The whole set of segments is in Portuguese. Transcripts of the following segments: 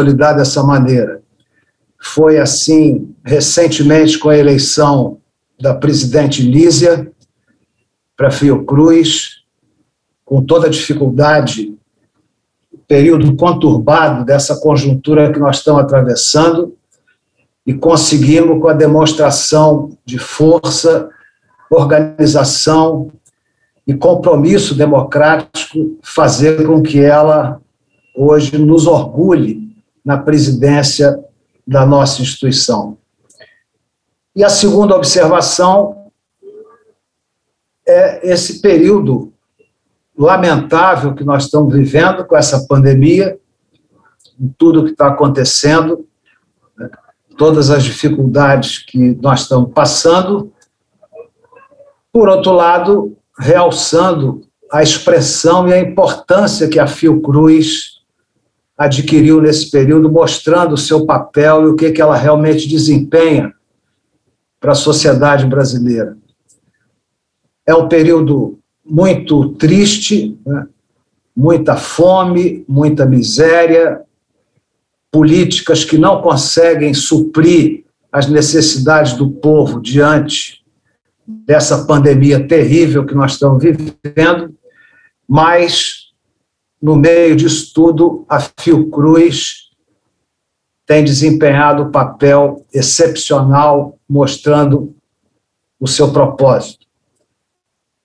consolidar dessa maneira. Foi assim recentemente com a eleição da presidente Lísia para Fiocruz, com toda a dificuldade, período conturbado dessa conjuntura que nós estamos atravessando, e conseguimos, com a demonstração de força, organização e compromisso democrático, fazer com que ela hoje nos orgulhe na presidência da nossa instituição. E a segunda observação é esse período lamentável que nós estamos vivendo com essa pandemia, tudo que está acontecendo, né, todas as dificuldades que nós estamos passando. Por outro lado, realçando a expressão e a importância que a Fiocruz adquiriu nesse período, mostrando o seu papel e o que, que ela realmente desempenha para a sociedade brasileira. É um período muito triste, né? muita fome, muita miséria, políticas que não conseguem suprir as necessidades do povo diante dessa pandemia terrível que nós estamos vivendo, mas no meio disso tudo, a Fiocruz tem desempenhado um papel excepcional, mostrando o seu propósito.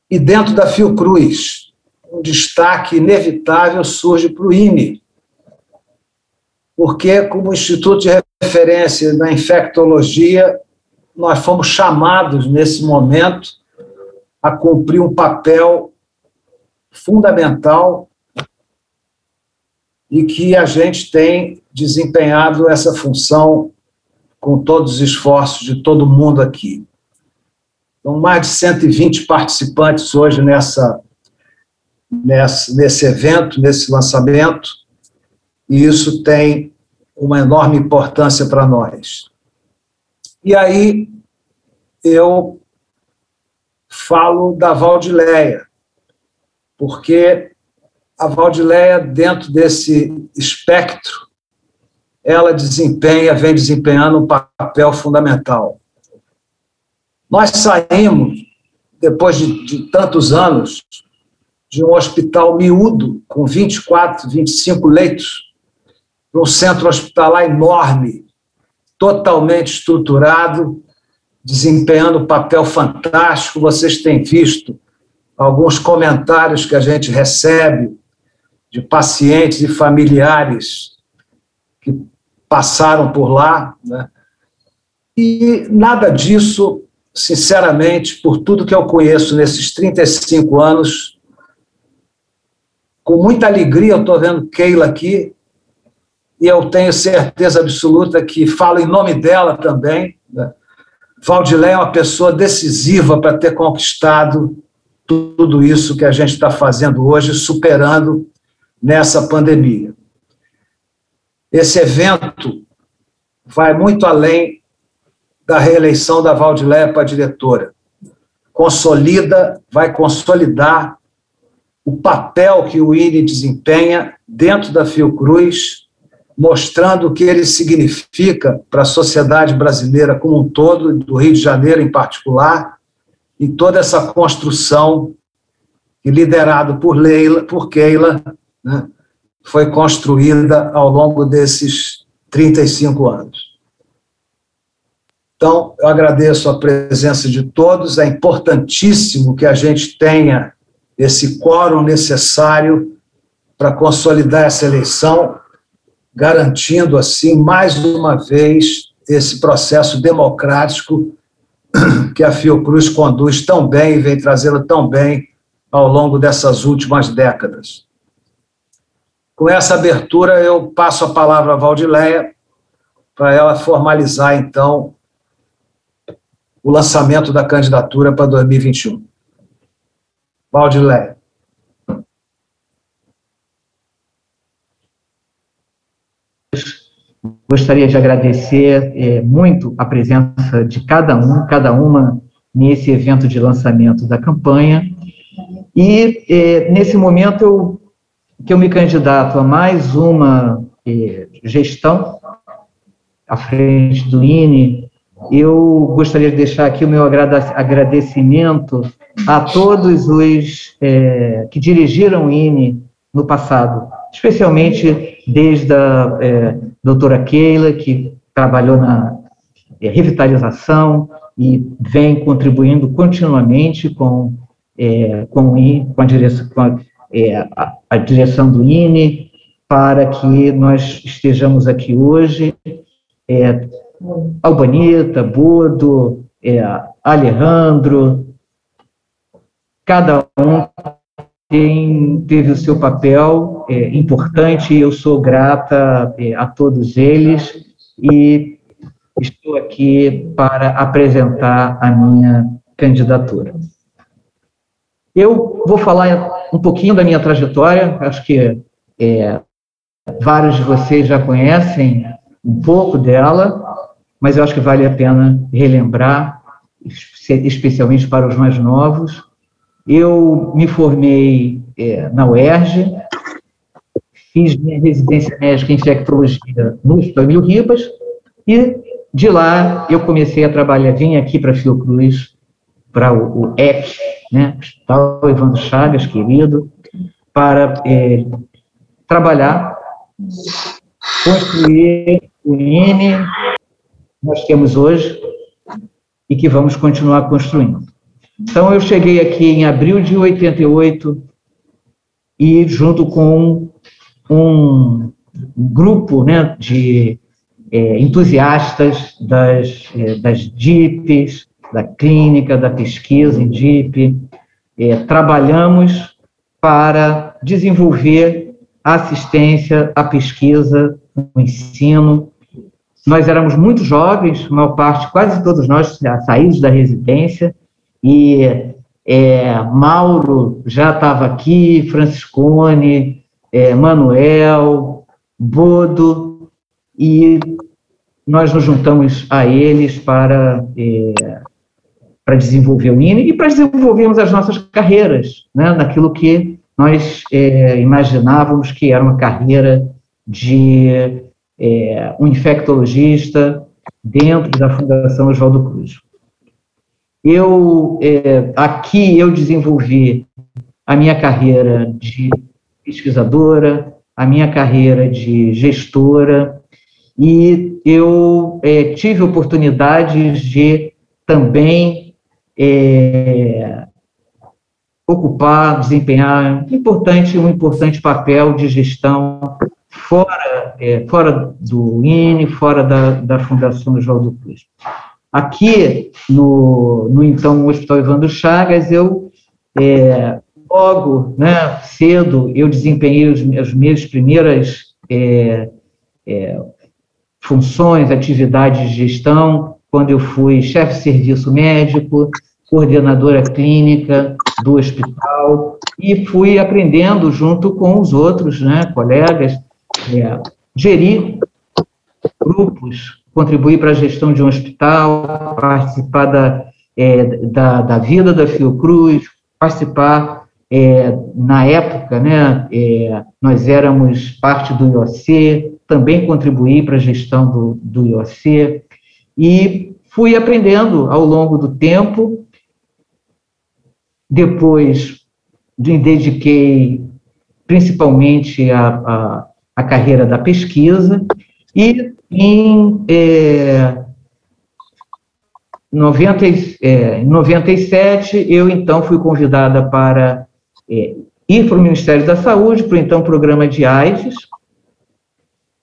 E dentro da Fiocruz, um destaque inevitável surge para o INE, porque, como Instituto de Referência da Infectologia, nós fomos chamados, nesse momento, a cumprir um papel fundamental e que a gente tem desempenhado essa função com todos os esforços de todo mundo aqui. Então, mais de 120 participantes hoje nessa, nessa, nesse evento, nesse lançamento, e isso tem uma enorme importância para nós. E aí eu falo da Valdileia, porque a Valdileia, dentro desse espectro, ela desempenha, vem desempenhando um papel fundamental. Nós saímos, depois de, de tantos anos, de um hospital miúdo, com 24, 25 leitos, para um centro hospitalar enorme, totalmente estruturado, desempenhando um papel fantástico. Vocês têm visto alguns comentários que a gente recebe de pacientes e familiares que passaram por lá. Né? E nada disso, sinceramente, por tudo que eu conheço nesses 35 anos, com muita alegria eu estou vendo Keila aqui, e eu tenho certeza absoluta que falo em nome dela também. Né? Valdilé é uma pessoa decisiva para ter conquistado tudo isso que a gente está fazendo hoje, superando nessa pandemia. Esse evento vai muito além da reeleição da Valdileia para diretora. Consolida, vai consolidar o papel que o INE desempenha dentro da Fiocruz, mostrando o que ele significa para a sociedade brasileira como um todo, do Rio de Janeiro em particular, e toda essa construção liderado por Leila, por Keila, né, foi construída ao longo desses 35 anos. Então, eu agradeço a presença de todos, é importantíssimo que a gente tenha esse quórum necessário para consolidar essa eleição, garantindo, assim, mais uma vez, esse processo democrático que a Fiocruz conduz tão bem e vem trazê-la tão bem ao longo dessas últimas décadas. Com essa abertura, eu passo a palavra à Valdileia para ela formalizar, então, o lançamento da candidatura para 2021. Valdileia. Gostaria de agradecer é, muito a presença de cada um, cada uma, nesse evento de lançamento da campanha. E, é, nesse momento, eu que eu me candidato a mais uma eh, gestão à frente do INE, eu gostaria de deixar aqui o meu agradecimento a todos os é, que dirigiram o INE no passado, especialmente desde a é, doutora Keila, que trabalhou na revitalização e vem contribuindo continuamente com, com, com, a, direção, com a, a, a direção do INE, para que nós estejamos aqui hoje é, Albanita, Bodo, é, Alejandro, cada um tem, teve o seu papel é, importante e eu sou grata é, a todos eles e estou aqui para apresentar a minha candidatura. Eu vou falar um pouquinho da minha trajetória, acho que é, vários de vocês já conhecem um pouco dela, mas eu acho que vale a pena relembrar, especialmente para os mais novos. Eu me formei é, na UERJ, fiz minha residência médica em infectologia no Hospital Mil Ribas, e de lá eu comecei a trabalhar, vim aqui para Fiocruz, para o, o EC, né, Hospital Evandro Chagas, querido, para é, trabalhar, construir o INE, nós temos hoje e que vamos continuar construindo. Então, eu cheguei aqui em abril de 88 e, junto com um grupo né, de é, entusiastas das, é, das DIPs, da clínica, da pesquisa em DIP, é, trabalhamos para desenvolver a assistência à pesquisa, o ensino. Nós éramos muito jovens, a maior parte, quase todos nós saímos da residência, e é, Mauro já estava aqui, Franciscone, é, Manuel, Bodo, e nós nos juntamos a eles para, é, para desenvolver o INE e para desenvolvermos as nossas carreiras, né, naquilo que nós é, imaginávamos que era uma carreira de é, um infectologista dentro da Fundação Oswaldo Cruz. Eu, é, aqui eu desenvolvi a minha carreira de pesquisadora, a minha carreira de gestora, e eu é, tive oportunidades de também é, ocupar, desempenhar importante, um importante papel de gestão fora, é, fora do INE, fora da, da Fundação Oswaldo Cruz. Aqui, no, no então Hospital Evandro Chagas, eu, é, logo, né, cedo, eu desempenhei os, as minhas primeiras é, é, funções, atividades de gestão, quando eu fui chefe de serviço médico, coordenadora clínica do hospital, e fui aprendendo junto com os outros né, colegas é, gerir grupos, contribuir para a gestão de um hospital, participar da, é, da, da, vida da Fiocruz, participar, é, na época, né, é, nós éramos parte do IOC, também contribuir para a gestão do, do IOC, e fui aprendendo ao longo do tempo, depois me dediquei principalmente a carreira da pesquisa, e em é, 90, é, 97 eu então fui convidada para é, ir para o Ministério da Saúde, para o então programa de AIDS,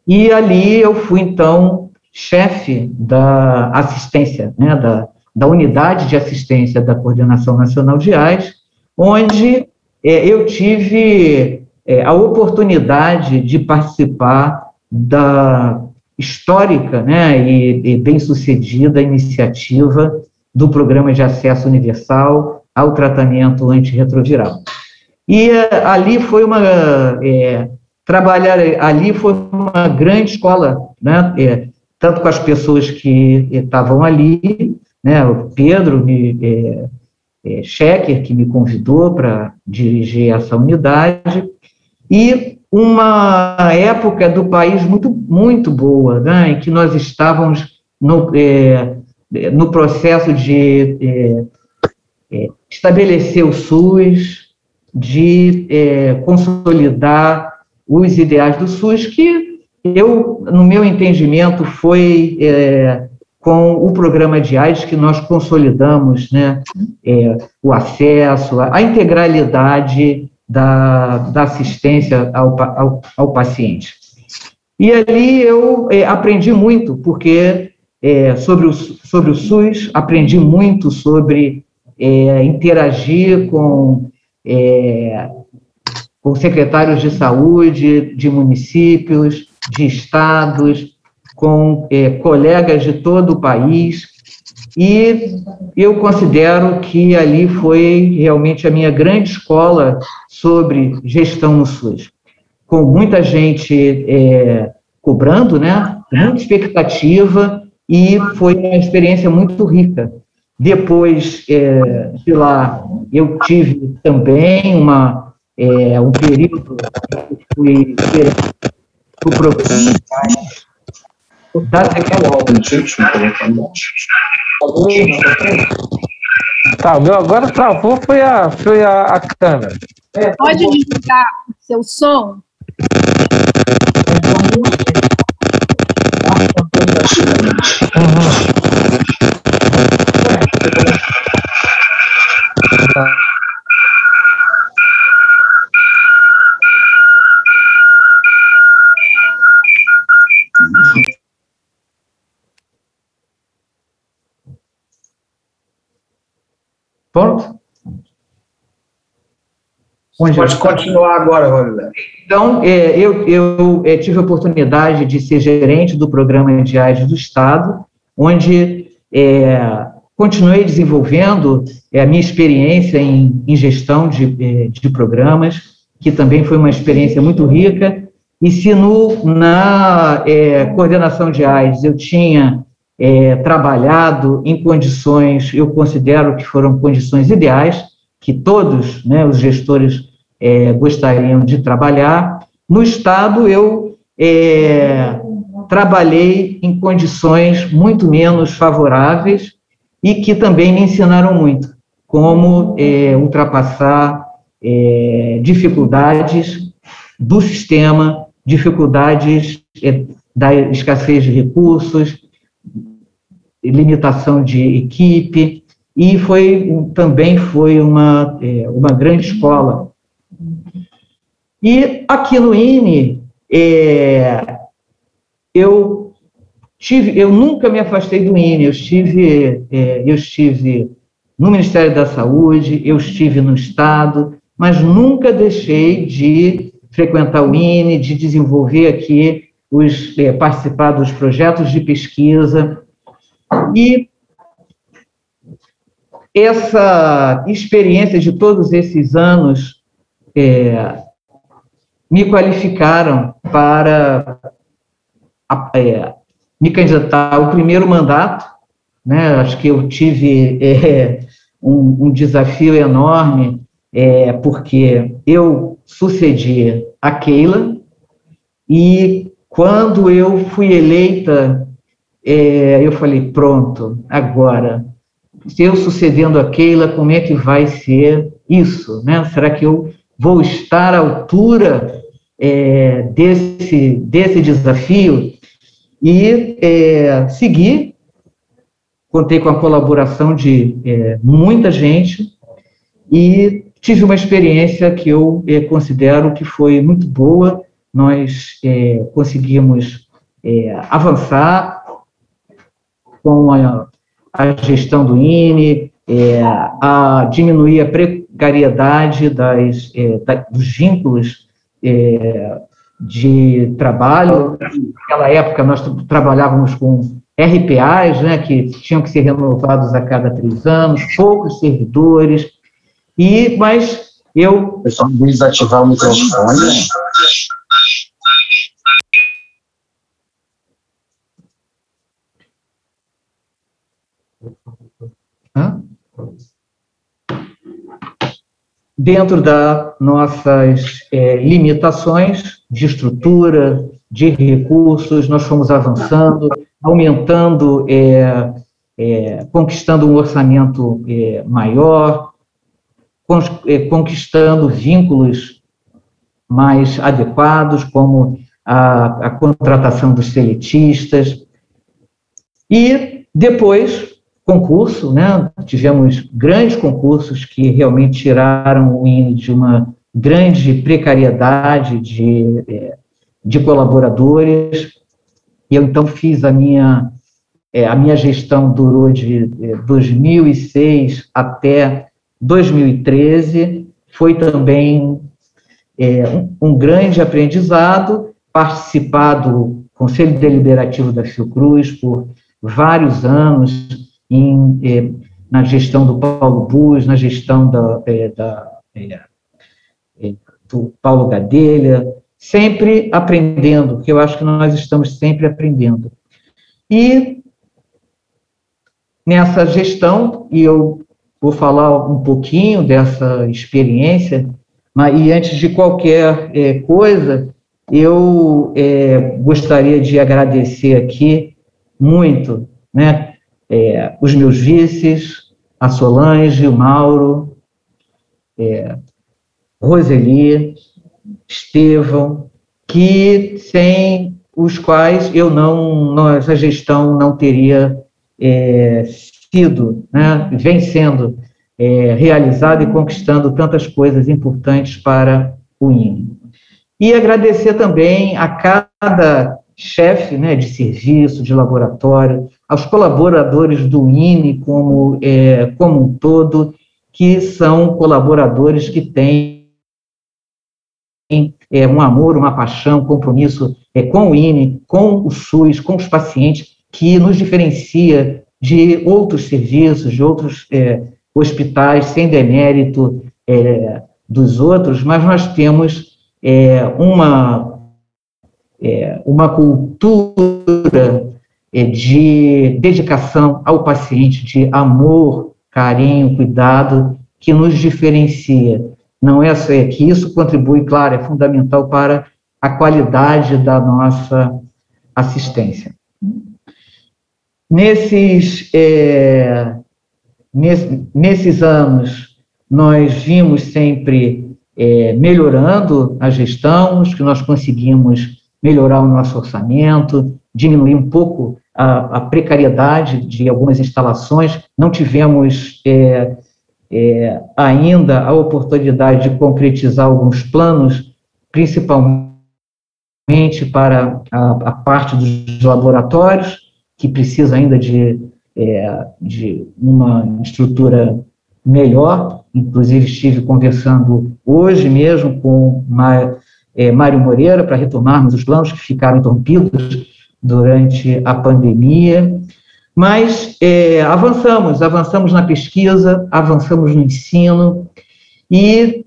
e ali eu fui então chefe da assistência, né, da, da unidade de assistência da Coordenação Nacional de AIDS, onde é, eu tive é, a oportunidade de participar da histórica né, e, e bem-sucedida iniciativa do Programa de Acesso Universal ao Tratamento Antirretroviral. E é, ali foi uma... É, trabalhar ali foi uma grande escola, né, é, tanto com as pessoas que estavam ali, né, o Pedro me, é, é, Schecker, que me convidou para dirigir essa unidade, e uma época do país muito, muito boa, né, em que nós estávamos no, é, no processo de estabelecer o SUS, de consolidar os ideais do SUS, que eu, no meu entendimento, foi é, com o programa de AIDS que nós consolidamos né, é, o acesso, a, a integralidade da, da assistência ao, ao, ao, paciente. E ali eu é, aprendi muito, porque é, sobre, o, sobre o SUS, aprendi muito sobre é, interagir com, é, com secretários de saúde de municípios, de estados, com é, colegas de todo o país, e eu considero que ali foi realmente a minha grande escola sobre gestão no SUS, com muita gente é, cobrando, né, muita expectativa, e foi uma experiência muito rica. Depois é, de lá, eu tive também uma, é, um período que fui o programa da Tá, o meu agora travou foi a, foi a, a câmera. Pode desligar seu som? Uhum. Pronto? Pode continuar agora, Rosilé. Então, é, eu, eu é, tive a oportunidade de ser gerente do programa de AIDS do Estado, onde é, continuei desenvolvendo é, a minha experiência em, em gestão de, é, de programas, que também foi uma experiência muito rica, e se no, na é, coordenação de AIDS eu tinha é, trabalhado em condições, eu considero que foram condições ideais, que todos né, os gestores é, gostariam de trabalhar. No Estado, eu é, trabalhei em condições muito menos favoráveis e que também me ensinaram muito, como é, ultrapassar é, dificuldades do sistema, dificuldades é, da escassez de recursos, limitação de equipe, e foi também foi uma, é, uma grande escola. E aqui no INE, é, eu tive, eu nunca me afastei do INE, eu estive, é, eu estive no Ministério da Saúde, eu estive no Estado, mas nunca deixei de frequentar o INE, de desenvolver aqui os é, participar dos projetos de pesquisa e essa experiência de todos esses anos é, me qualificaram para é, me candidatar ao primeiro mandato. Né? Acho que eu tive é, um, um, desafio enorme, é, porque eu sucedi a Keila, e quando eu fui eleita é, eu falei, pronto, agora, eu sucedendo a Keila, como é que vai ser isso? Né? Será que eu vou estar à altura é, desse, desse desafio? E é, seguir, contei com a colaboração de é, muita gente e tive uma experiência que eu é, considero que foi muito boa. Nós é, conseguimos é, avançar com a, a gestão do INE, é, a diminuir a precariedade das, é, da, dos vínculos é, de trabalho. Naquela época, nós trabalhávamos com RPAs, né, que tinham que ser renovados a cada três anos, poucos servidores, e, mas eu... Pessoal, desativar o microfone. Dentro das nossas é, limitações de estrutura, de recursos, nós fomos avançando, aumentando, é, é, conquistando um orçamento é, maior, é, conquistando vínculos mais adequados, como a, a contratação dos seletistas. E depois, concurso, né? tivemos grandes concursos que realmente tiraram o INE de uma grande precariedade de, é, de colaboradores. Eu, então, fiz a minha, é, a minha gestão durou de 2006 é, até 2013, foi também é, um, grande aprendizado, participar do Conselho Deliberativo da Fiocruz por vários anos, em, eh, na gestão do Paulo Bus, na gestão da, eh, da eh, do Paulo Gadelha, sempre aprendendo, que eu acho que nós estamos sempre aprendendo. E nessa gestão, e eu vou falar um pouquinho dessa experiência, mas, e antes de qualquer é, coisa, eu é, gostaria de agradecer aqui muito né, é, os meus vices, a Solange, o Mauro, é, Roseli, Estevão, que sem os quais eu não, essa gestão não teria é, sido, né, vem sendo é, realizada e conquistando tantas coisas importantes para o INE. E agradecer também a cada chefe né, de serviço, de laboratório, aos colaboradores do INE como, é, como um todo, que são colaboradores que têm é, um amor, uma paixão, um compromisso é, com o INE, com o SUS, com os pacientes, que nos diferencia de outros serviços, de outros é, hospitais, sem demérito é, dos outros, mas nós temos é, uma, é, uma cultura de dedicação ao paciente, de amor, carinho, cuidado, que nos diferencia. Não é só é que isso contribui, claro, é fundamental para a qualidade da nossa assistência. Nesses, é, nesse, nesses anos, nós vimos sempre é, melhorando a gestão, que nós conseguimos melhorar o nosso orçamento, diminuir um pouco a, a precariedade de algumas instalações, não tivemos é, é, ainda a oportunidade de concretizar alguns planos, principalmente para a, a parte dos laboratórios, que precisa ainda de, é, de uma estrutura melhor. Inclusive, estive conversando hoje mesmo com é, Mário Moreira para retomarmos os planos que ficaram interrompidos durante a pandemia. Mas é, avançamos, avançamos na pesquisa, avançamos no ensino e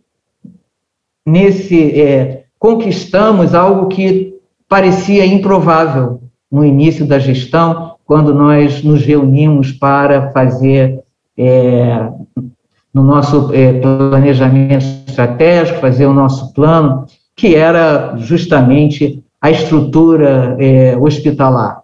nesse é, conquistamos algo que parecia improvável no início da gestão, quando nós nos reunimos para fazer é, no nosso é, planejamento estratégico, fazer o nosso plano, que era justamente a estrutura é, hospitalar.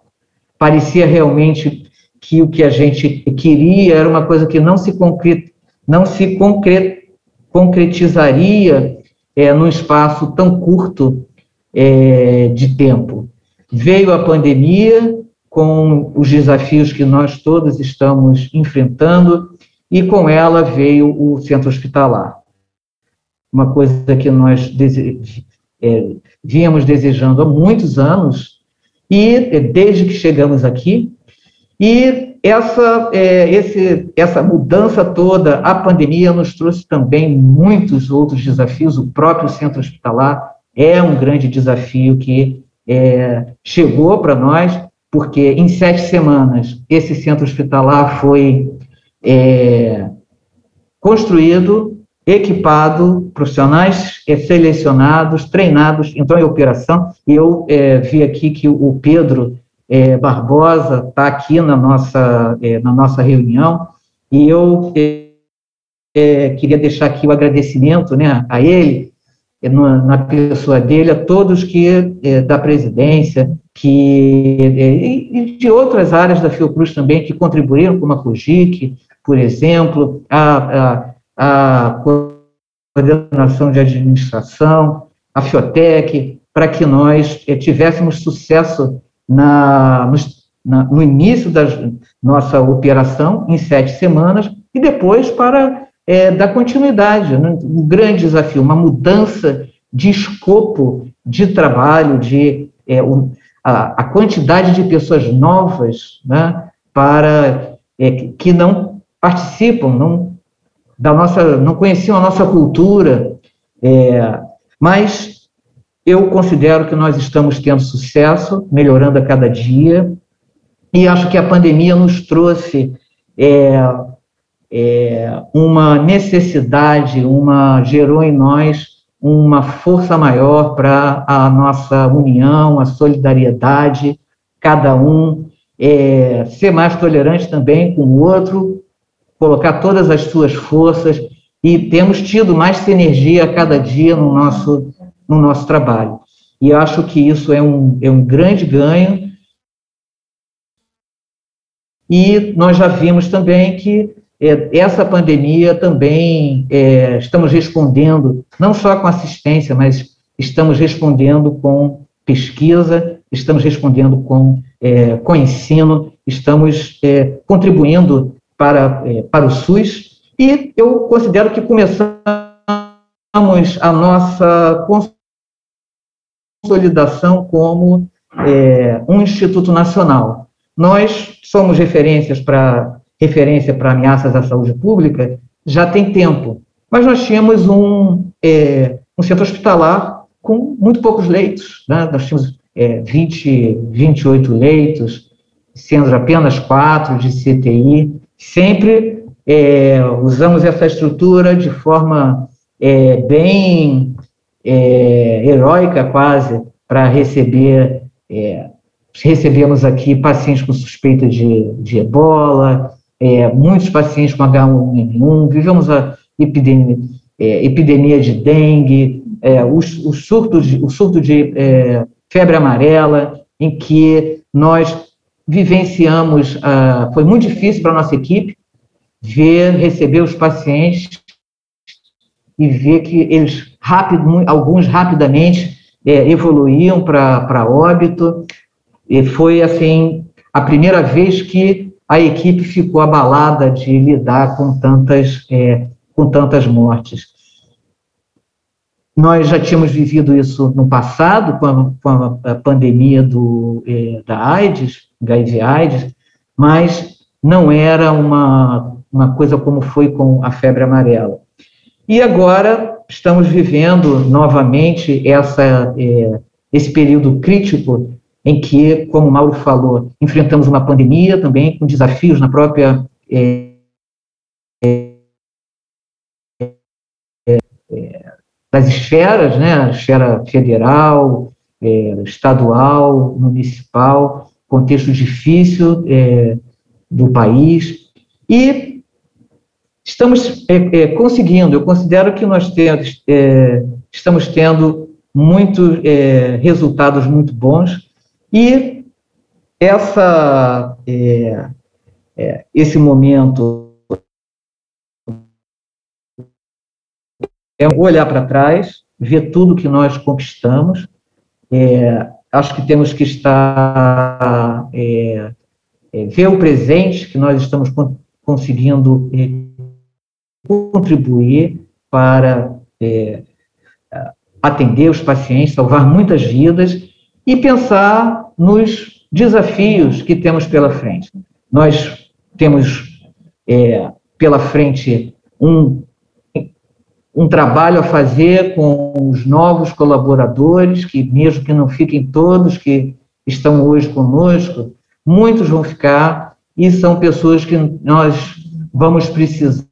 Parecia realmente que o que a gente queria era uma coisa que não se, concret, não se concret, concretizaria é, num espaço tão curto é, de tempo. Veio a pandemia, com os desafios que nós todos estamos enfrentando, e com ela veio o centro hospitalar. Uma coisa que nós é, vínhamos desejando há muitos anos, e é, desde que chegamos aqui, e essa, é, esse, essa mudança toda, a pandemia nos trouxe também muitos outros desafios, o próprio centro hospitalar é um grande desafio que é, chegou para nós, porque em sete semanas esse centro hospitalar foi é, construído, equipado, profissionais é, selecionados, treinados, entrou em operação, e eu é, vi aqui que o Pedro é, Barbosa está aqui na nossa, é, na nossa reunião, e eu é, queria deixar aqui o agradecimento né, a ele, na, pessoa dele, a todos que é, da presidência, que é, e de outras áreas da Fiocruz também, que contribuíram, como a COGIC, por exemplo, a, a, a coordenação de administração, a Fiotec, para que nós é, tivéssemos sucesso na, no, na, no início da nossa operação, em sete semanas, e depois para é, dar continuidade. Né? Um grande desafio, uma mudança de escopo de trabalho, de um, a, a, quantidade de pessoas novas né, para que não participam, não da nossa, não conheciam a nossa cultura, é, mas eu considero que nós estamos tendo sucesso, melhorando a cada dia, e acho que a pandemia nos trouxe é, é, uma necessidade, uma gerou em nós uma força maior para a nossa união, a solidariedade, cada um é, ser mais tolerante também com o outro, colocar todas as suas forças e temos tido mais sinergia a cada dia no nosso, no nosso trabalho. E acho que isso é um, é um grande ganho. E nós já vimos também que é, essa pandemia também é, estamos respondendo, não só com assistência, mas estamos respondendo com pesquisa, estamos respondendo com, é, com ensino, estamos é, contribuindo para, é, para o SUS, e eu considero que começamos a nossa consolidação como é, um instituto nacional. Nós somos referências para referência para ameaças à saúde pública já tem tempo. Mas nós tínhamos um, é, um centro hospitalar com muito poucos leitos. Né? Nós tínhamos é, 20, 28 leitos, sendo apenas quatro de CTI. Sempre é, usamos essa estrutura de forma é, bem é, heróica, quase, para receber. É, recebemos aqui pacientes com suspeita de, de ebola, é, muitos pacientes com H1N1, vivemos a epidemia, é, epidemia de dengue, o, o, surto de, o surto de febre amarela, em que nós vivenciamos, ah, foi muito difícil para a nossa equipe ver, receber os pacientes e ver que eles, rápido, alguns rapidamente, é, evoluíam para óbito, e foi, assim, a primeira vez que a equipe ficou abalada de lidar com tantas, é, com tantas mortes. Nós já tínhamos vivido isso no passado, com a, com a pandemia do, é, da AIDS, HIV-AIDS, mas não era uma, uma coisa como foi com a febre amarela. E agora estamos vivendo novamente essa, é, esse período crítico em que, como o Mauro falou, enfrentamos uma pandemia também, com desafios na própria. É, das esferas, né, a esfera federal, é, estadual, municipal, contexto difícil é, do país, e estamos é, conseguindo, eu considero que nós temos, estamos tendo muitos resultados muito bons, e essa, é, é, esse momento é olhar para trás, ver tudo que nós conquistamos. É, acho que temos que estar, é, é, ver o presente que nós estamos conseguindo é, contribuir para atender os pacientes, salvar muitas vidas e pensar nos desafios que temos pela frente. Nós temos é, pela frente um, um trabalho a fazer com os novos colaboradores, que mesmo que não fiquem todos que estão hoje conosco, muitos vão ficar e são pessoas que nós vamos precisar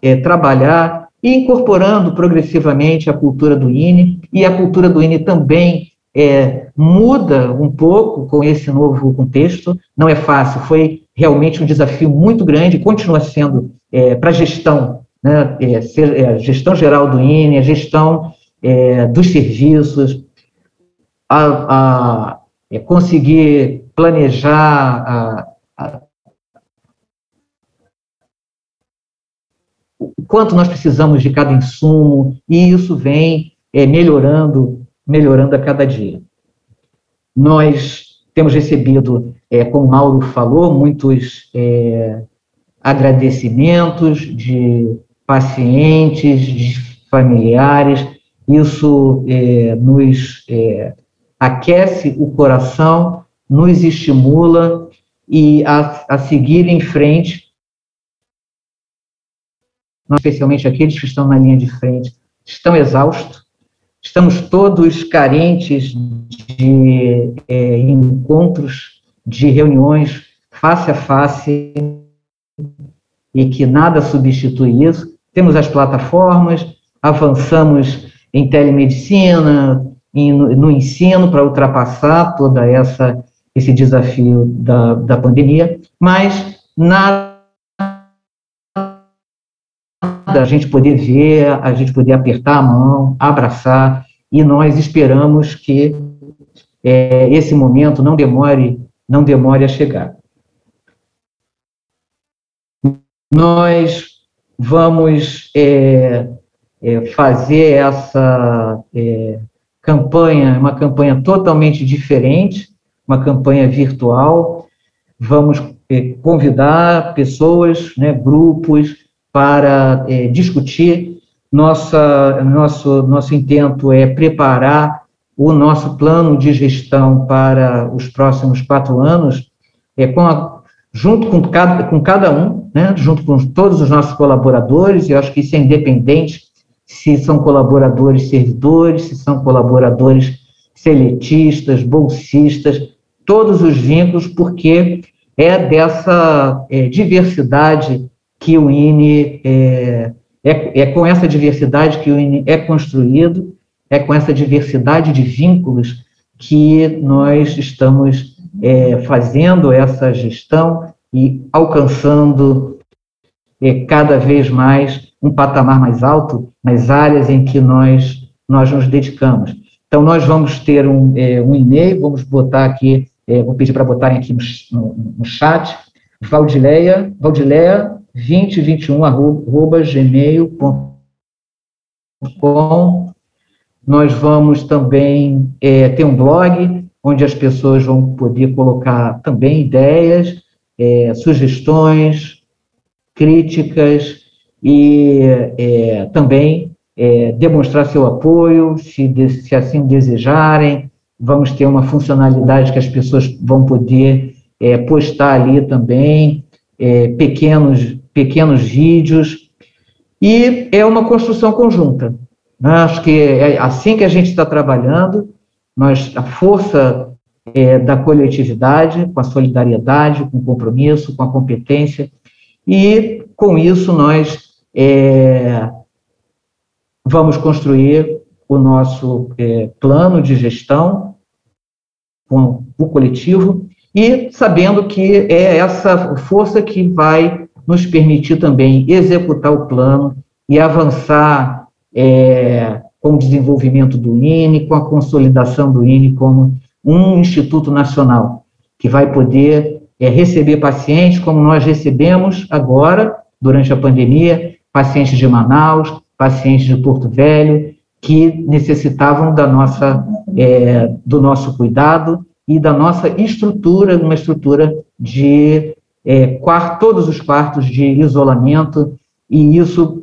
é, trabalhar incorporando progressivamente a cultura do INE, e a cultura do INE também é, muda um pouco com esse novo contexto, não é fácil, foi realmente um desafio muito grande, continua sendo é, para a gestão, né, é, ser, é, gestão geral do INE, a gestão é, dos serviços, a, a é, conseguir planejar a, a, o quanto nós precisamos de cada insumo, e isso vem é, melhorando, melhorando a cada dia. Nós temos recebido, é, como o Mauro falou, muitos é, agradecimentos de pacientes, de familiares, isso é, nos é, aquece o coração, nos estimula e a, a seguir em frente, especialmente aqueles que estão na linha de frente, estão exaustos, estamos todos carentes de é, encontros, de reuniões face a face, e que nada substitui isso. Temos as plataformas, avançamos em telemedicina, no, no ensino para ultrapassar toda essa esse desafio da, da pandemia, mas nada a gente poder ver, a gente poder apertar a mão, abraçar, e nós esperamos que é, esse momento não demore, não demore a chegar. Nós vamos é, é, fazer essa é, campanha, uma campanha totalmente diferente, uma campanha virtual. Vamos eh, convidar pessoas, né, grupos, para eh, discutir. Nossa, nosso, nosso intento é preparar o nosso plano de gestão para os próximos quatro anos, é, com a, junto com cada, com cada um, né, junto com todos os nossos colaboradores, eu acho que isso é independente se são colaboradores servidores, se são colaboradores seletistas, bolsistas, todos os vínculos, porque é dessa é, diversidade que o INE é, é, é, com essa diversidade que o INE é construído, é com essa diversidade de vínculos que nós estamos é, fazendo essa gestão e alcançando é, cada vez mais um patamar mais alto nas áreas em que nós, nós nos dedicamos. Então, nós vamos ter um, é, um e-mail, vamos botar aqui, é, vou pedir para botarem aqui no, no, no chat, valdileia, valdileia 2021, arroba, gmail.com. Nós vamos também é, ter um blog, onde as pessoas vão poder colocar também ideias, é, sugestões, críticas, e é, também é, demonstrar seu apoio, se, se assim desejarem. Vamos ter uma funcionalidade que as pessoas vão poder é, postar ali também, é, pequenos, pequenos vídeos. E é uma construção conjunta. Né? Acho que é assim que a gente está trabalhando, nós, a força é, da coletividade, com a solidariedade, com o compromisso, com a competência, e com isso nós é, vamos construir o nosso é, plano de gestão com o coletivo e sabendo que é essa força que vai nos permitir também executar o plano e avançar é, com o desenvolvimento do INE, com a consolidação do INE como um instituto nacional que vai poder é, receber pacientes como nós recebemos agora durante a pandemia, pacientes de Manaus, pacientes de Porto Velho, que necessitavam da nossa, é, do nosso cuidado e da nossa estrutura, uma estrutura de é, quarto, todos os quartos de isolamento, e isso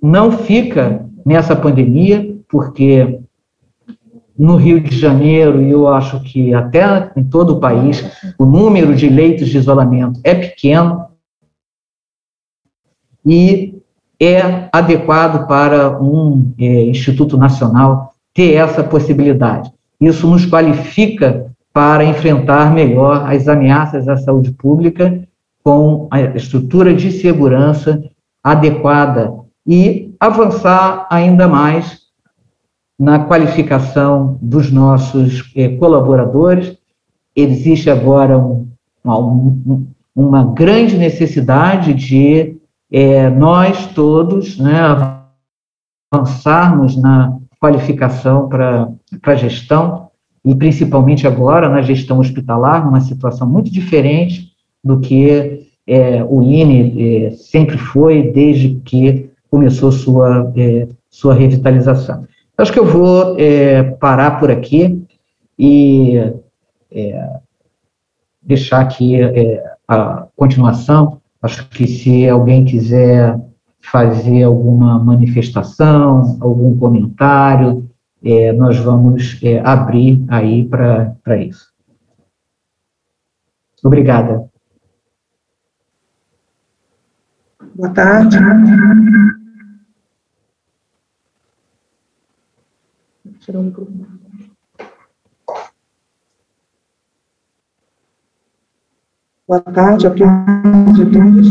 não fica nessa pandemia, porque no Rio de Janeiro, e eu acho que até em todo o país, o número de leitos de isolamento é pequeno, e é adequado para um é, Instituto Nacional ter essa possibilidade. Isso nos qualifica para enfrentar melhor as ameaças à saúde pública com a estrutura de segurança adequada e avançar ainda mais na qualificação dos nossos é, colaboradores. Existe agora um, um, uma grande necessidade de é, nós todos né, avançarmos na qualificação para a gestão, e principalmente agora na gestão hospitalar, numa situação muito diferente do que é, o INE sempre foi desde que começou sua, sua revitalização. Acho que eu vou é, parar por aqui e é, deixar aqui é, a continuação. Acho que se alguém quiser fazer alguma manifestação, algum comentário, é, nós vamos é, abrir aí para isso. Obrigada. Boa tarde. Tirar o microfone. Boa tarde a todos e todas.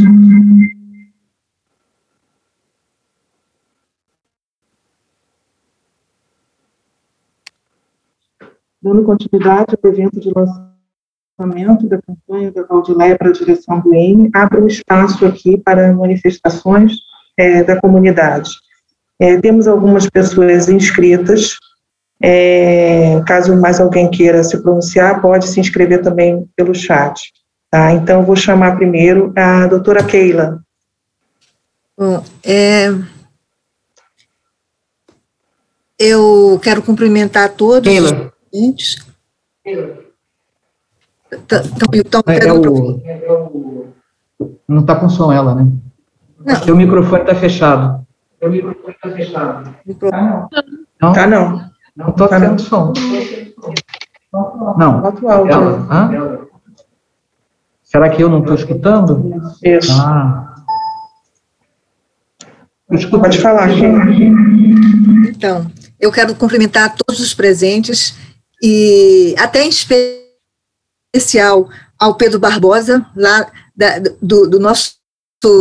Dando continuidade ao evento de lançamento da campanha da Valdileia para a direção do INE, abro um espaço aqui para manifestações é, da comunidade. É, temos algumas pessoas inscritas, é, caso mais alguém queira se pronunciar, pode se inscrever também pelo chat. Tá? Então, vou chamar primeiro a doutora Keila. Bom, é, eu quero cumprimentar todos Keila. os presentes. Estão é, é o, Não está com som ela, né? Não. Seu microfone está fechado. Seu microfone está fechado. Não? Tá não. Não estou tá tendo som. Não. O áudio. Ela, Hã? Será que eu não estou escutando? Isso. Ah. Escuta, pode falar, Então, eu quero cumprimentar todos os presentes e até em especial ao Pedro Barbosa, lá da, do, do, nosso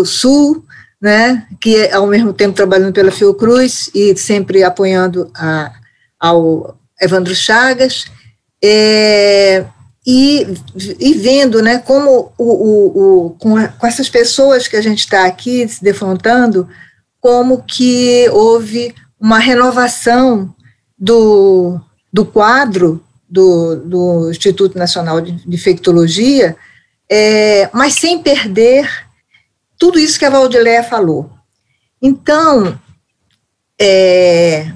sul, né, que é ao mesmo tempo trabalhando pela Fiocruz e sempre apoiando a, ao Evandro Chagas. É, e, e vendo né, como o, o, o com, a, com, essas pessoas que a gente está aqui se defrontando, como que houve uma renovação do, do quadro do, do Instituto Nacional de, Infectologia, é, mas sem perder tudo isso que a Valdileia falou. Então, é,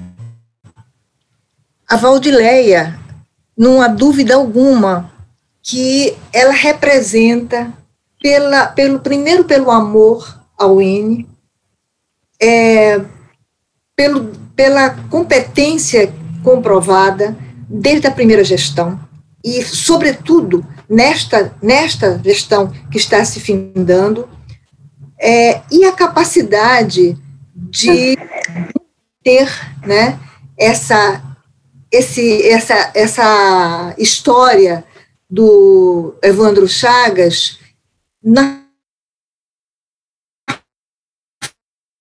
a Valdileia, não há dúvida alguma, que ela representa, pela, pelo primeiro pelo amor ao INE, é, pelo, pela competência comprovada desde a primeira gestão e, sobretudo, nesta, nesta gestão que está se findando, é, e a capacidade de ter né, essa, esse, essa, essa história do Evandro Chagas na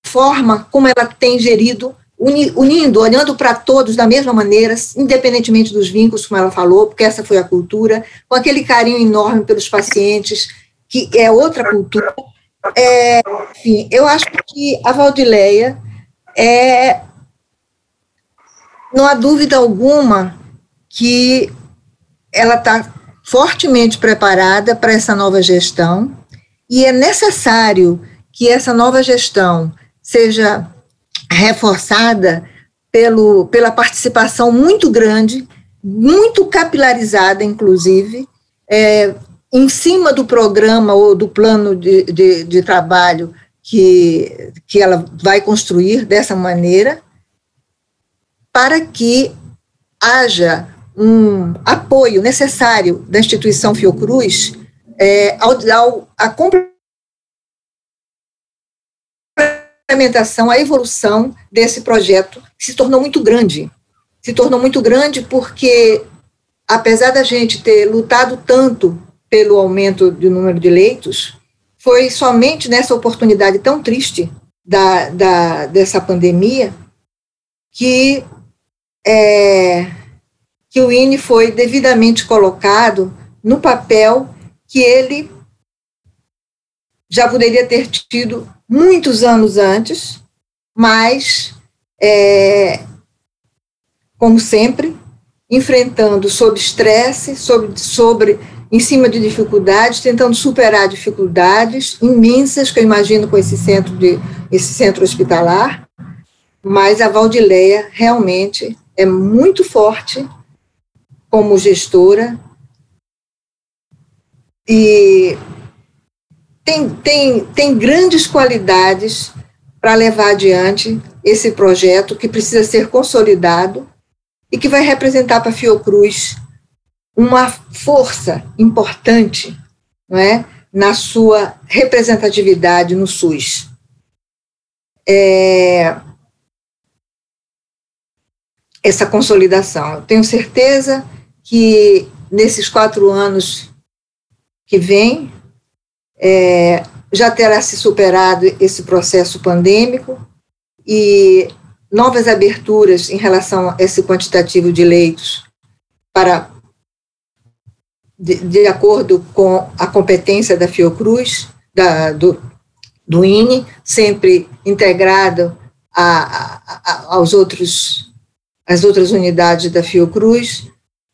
forma como ela tem gerido, unindo, olhando para todos da mesma maneira, independentemente dos vínculos, como ela falou, porque essa foi a cultura, com aquele carinho enorme pelos pacientes, que é outra cultura. É, enfim, eu acho que a Valdileia é, não há dúvida alguma que ela está fortemente preparada para essa nova gestão e é necessário que essa nova gestão seja reforçada pelo, pela participação muito grande, muito capilarizada, inclusive, é, em cima do programa ou do plano de, de, de trabalho que, que ela vai construir dessa maneira, para que haja um apoio necessário da instituição Fiocruz é, ao, ao, a complementação, a evolução desse projeto, que se tornou muito grande. Se tornou muito grande porque, apesar da gente ter lutado tanto pelo aumento do número de leitos, foi somente nessa oportunidade tão triste da, da dessa pandemia que é, que o INE foi devidamente colocado no papel que ele já poderia ter tido muitos anos antes, mas, é, como sempre, enfrentando sob estresse, sobre, sobre, em cima de dificuldades, tentando superar dificuldades imensas que eu imagino com esse centro, de, esse centro hospitalar, mas a Valdileia realmente é muito forte como gestora e tem, tem, tem grandes qualidades para levar adiante esse projeto que precisa ser consolidado e que vai representar para a Fiocruz uma força importante não é, na sua representatividade no SUS. É, essa consolidação. Eu tenho certeza que nesses quatro anos que vem, é, já terá se superado esse processo pandêmico e novas aberturas em relação a esse quantitativo de leitos para de, de acordo com a competência da Fiocruz, da, do, do INE, sempre integrado a, a, aos outros, às outras unidades da Fiocruz,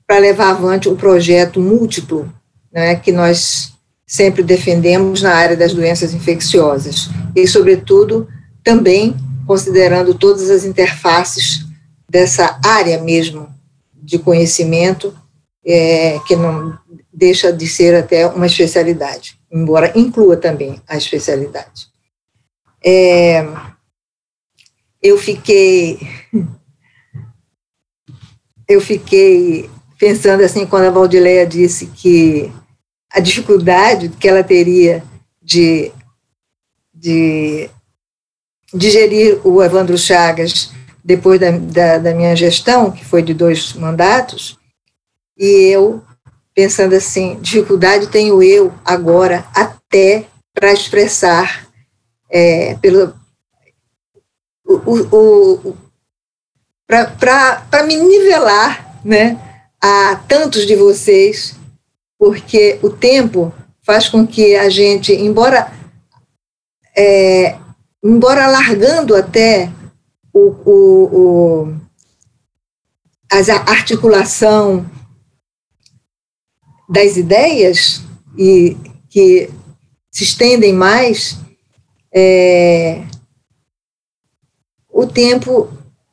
para levar avante um projeto múltiplo né, que nós sempre defendemos na área das doenças infecciosas e, sobretudo, também considerando todas as interfaces dessa área mesmo de conhecimento, é, que não deixa de ser até uma especialidade, embora inclua também a especialidade. É, eu fiquei eu fiquei pensando assim quando a Valdileia disse que a dificuldade que ela teria de, de digerir o Evandro Chagas depois da, da, da, minha gestão, que foi de dois mandatos, e eu pensando assim, dificuldade tenho eu agora até para expressar é, pelo o, o, o para me nivelar, né, a tantos de vocês porque o tempo faz com que a gente, embora é, embora largando até o, o, o a articulação das ideias e que se estendem mais, é, o tempo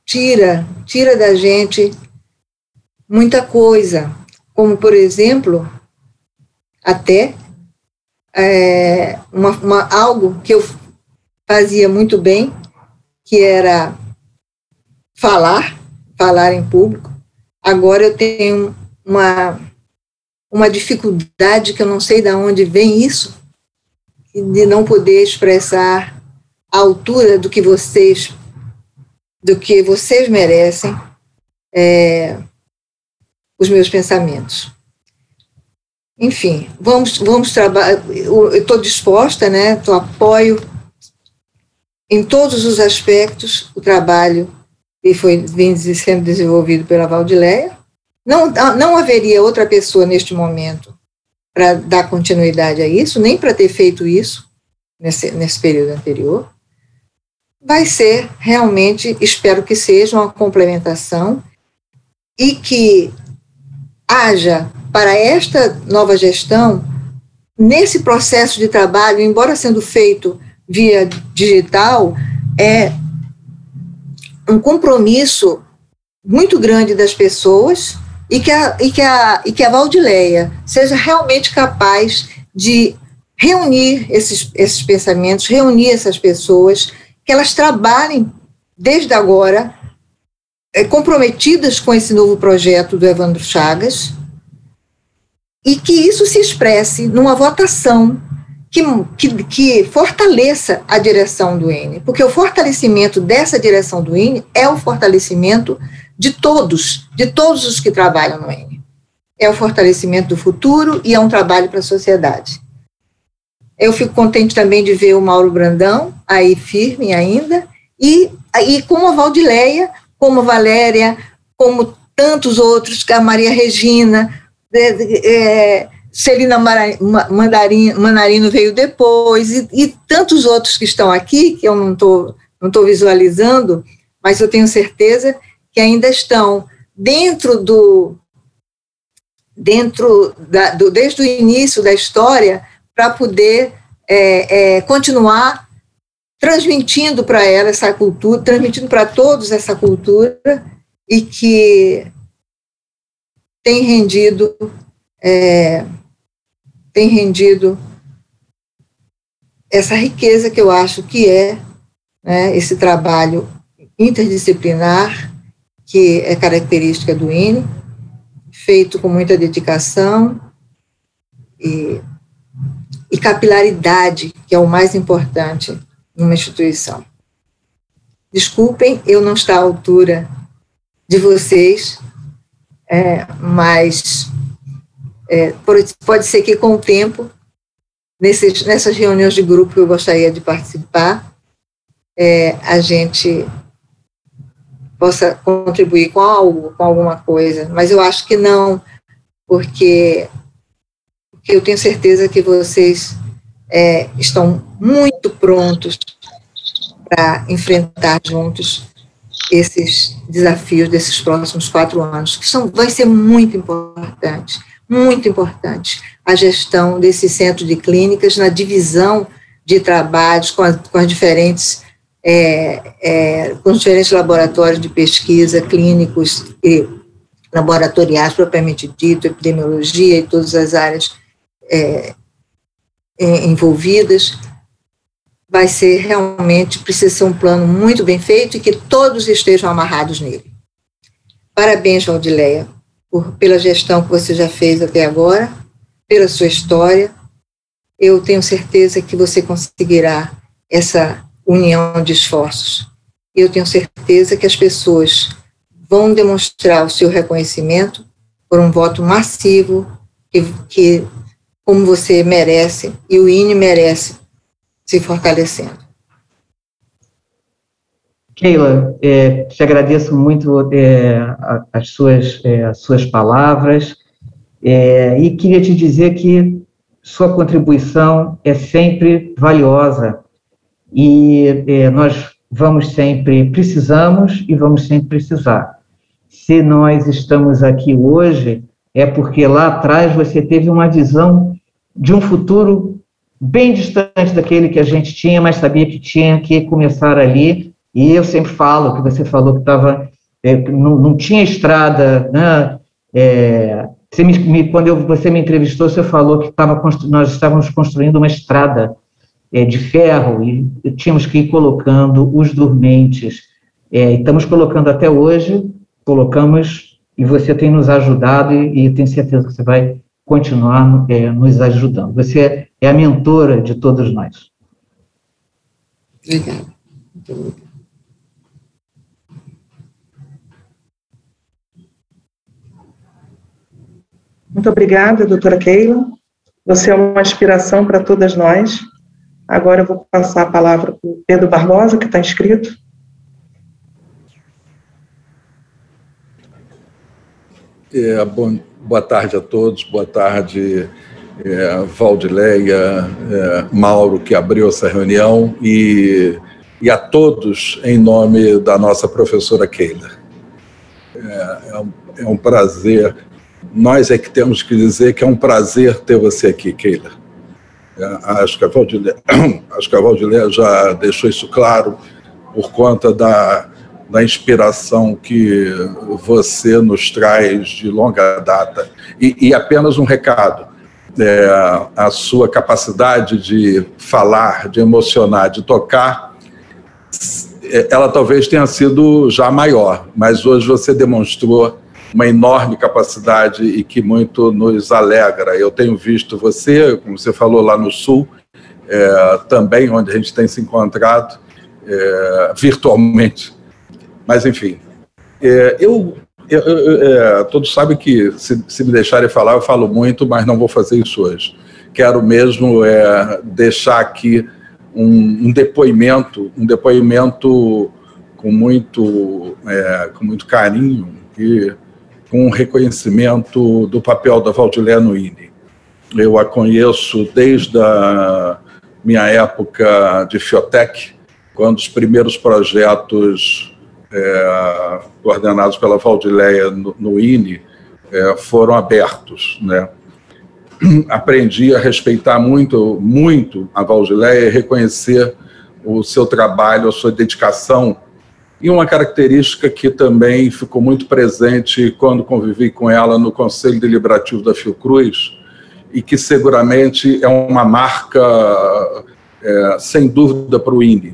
tira, tira da gente muita coisa, como por exemplo até é, uma, uma, algo que eu fazia muito bem, que era falar, falar em público. Agora eu tenho uma, uma dificuldade que eu não sei de onde vem isso, de não poder expressar a altura do que vocês do que vocês merecem é, os meus pensamentos. Enfim, vamos, vamos trabalhar. Eu estou disposta, né? Estou apoio em todos os aspectos o trabalho que foi vem sendo desenvolvido pela Valdileia. Não, não haveria outra pessoa neste momento para dar continuidade a isso, nem para ter feito isso nesse, nesse período anterior. Vai ser realmente, espero que seja uma complementação e que haja para esta nova gestão, nesse processo de trabalho, embora sendo feito via digital, é um compromisso muito grande das pessoas e que a, e que a, e que a Valdileia seja realmente capaz de reunir esses, esses pensamentos, reunir essas pessoas, que elas trabalhem desde agora é, comprometidas com esse novo projeto do Evandro Chagas e que isso se expresse numa votação que, que, que, fortaleça a direção do INE, porque o fortalecimento dessa direção do INE é o fortalecimento de todos, de todos os que trabalham no INE. É o fortalecimento do futuro e é um trabalho para a sociedade. Eu fico contente também de ver o Mauro Brandão aí firme ainda, e, e como a Valdileia como Valéria, como tantos outros, a Maria Regina, é, é, Celina Mandarino, veio depois, e, e, tantos outros que estão aqui, que eu não estou não tô visualizando, mas eu tenho certeza que ainda estão dentro do. dentro da, do, desde o início da história, para poder é, é, continuar transmitindo para ela essa cultura, transmitindo para todos essa cultura, e que tem rendido. É, tem rendido essa riqueza que eu acho que é né, esse trabalho interdisciplinar, que é característica do INE, feito com muita dedicação e, e capilaridade, que é o mais importante numa instituição. Desculpem eu não estar à altura de vocês, é, mas é, pode ser que com o tempo, nesses, nessas reuniões de grupo que eu gostaria de participar, é, a gente possa contribuir com algo, com alguma coisa, mas eu acho que não, porque, porque eu tenho certeza que vocês é, estão muito prontos para enfrentar juntos esses desafios desses próximos quatro anos, que são, vai ser muito importante muito importante a gestão desse centro de clínicas na divisão de trabalhos com, a, com as diferentes é, é, com os diferentes laboratórios de pesquisa clínicos e laboratoriais propriamente dito, epidemiologia e todas as áreas é, é envolvidas, vai ser realmente, precisa ser um plano muito bem feito e que todos estejam amarrados nele. Parabéns, Valdileia, por, pela gestão que você já fez até agora, pela sua história. Eu tenho certeza que você conseguirá essa união de esforços. Eu tenho certeza que as pessoas vão demonstrar o seu reconhecimento por um voto massivo que, que como você merece e o INE merece se fortalecendo. Keila, é, te agradeço muito é, as, suas, é, as suas palavras e queria te dizer que sua contribuição é sempre valiosa e nós vamos sempre, precisamos e vamos sempre precisar. Se nós estamos aqui hoje, é porque lá atrás você teve uma visão de um futuro bem distante daquele que a gente tinha, mas sabia que tinha que começar ali e eu sempre falo que você falou que estava é, não, não, tinha estrada, né? É, você me, quando eu, você me entrevistou, você falou que tava, nós estávamos construindo uma estrada é, de ferro e tínhamos que ir colocando os dormentes. É, estamos colocando até hoje, colocamos, e você tem nos ajudado e, e tenho certeza que você vai continuar é, nos ajudando. Você é a mentora de todos nós. Obrigada. Muito obrigada. Muito obrigada, doutora Keila. Você é uma inspiração para todas nós. Agora eu vou passar a palavra para o Pedro Barbosa, que está inscrito. É, bom, boa tarde a todos, boa tarde, é, Valdileia, é, Mauro, que abriu essa reunião, e, e a todos em nome da nossa professora Keila. É, é um, é um prazer nós é que temos que dizer que é um prazer ter você aqui, Keila. É, acho que a Valdileia, acho que a Valdileia já deixou isso claro por conta da, da inspiração que você nos traz de longa data. E, e apenas um recado: é, a sua capacidade de falar, de emocionar, de tocar, é, ela talvez tenha sido já maior, mas hoje você demonstrou uma enorme capacidade e que muito nos alegra. Eu tenho visto você, como você falou lá no Sul, é, também onde a gente tem se encontrado é, virtualmente. Mas, enfim, é, eu, eu, eu é, todos sabem que se, se, me deixarem falar, eu falo muito, mas não vou fazer isso hoje. Quero mesmo é, deixar aqui um, um, depoimento, um depoimento com muito, é, com muito carinho, que com reconhecimento do papel da Valdilé no INE. eu a conheço desde a minha época de Fiotec, quando os primeiros projetos é, coordenados pela Valdileia no, no INE é, foram abertos, né? Aprendi a respeitar muito, muito a Valdileia e reconhecer o seu trabalho, a sua dedicação e uma característica que também ficou muito presente quando convivi com ela no Conselho Deliberativo da Fiocruz, e que seguramente é uma marca, é, sem dúvida, para o INE.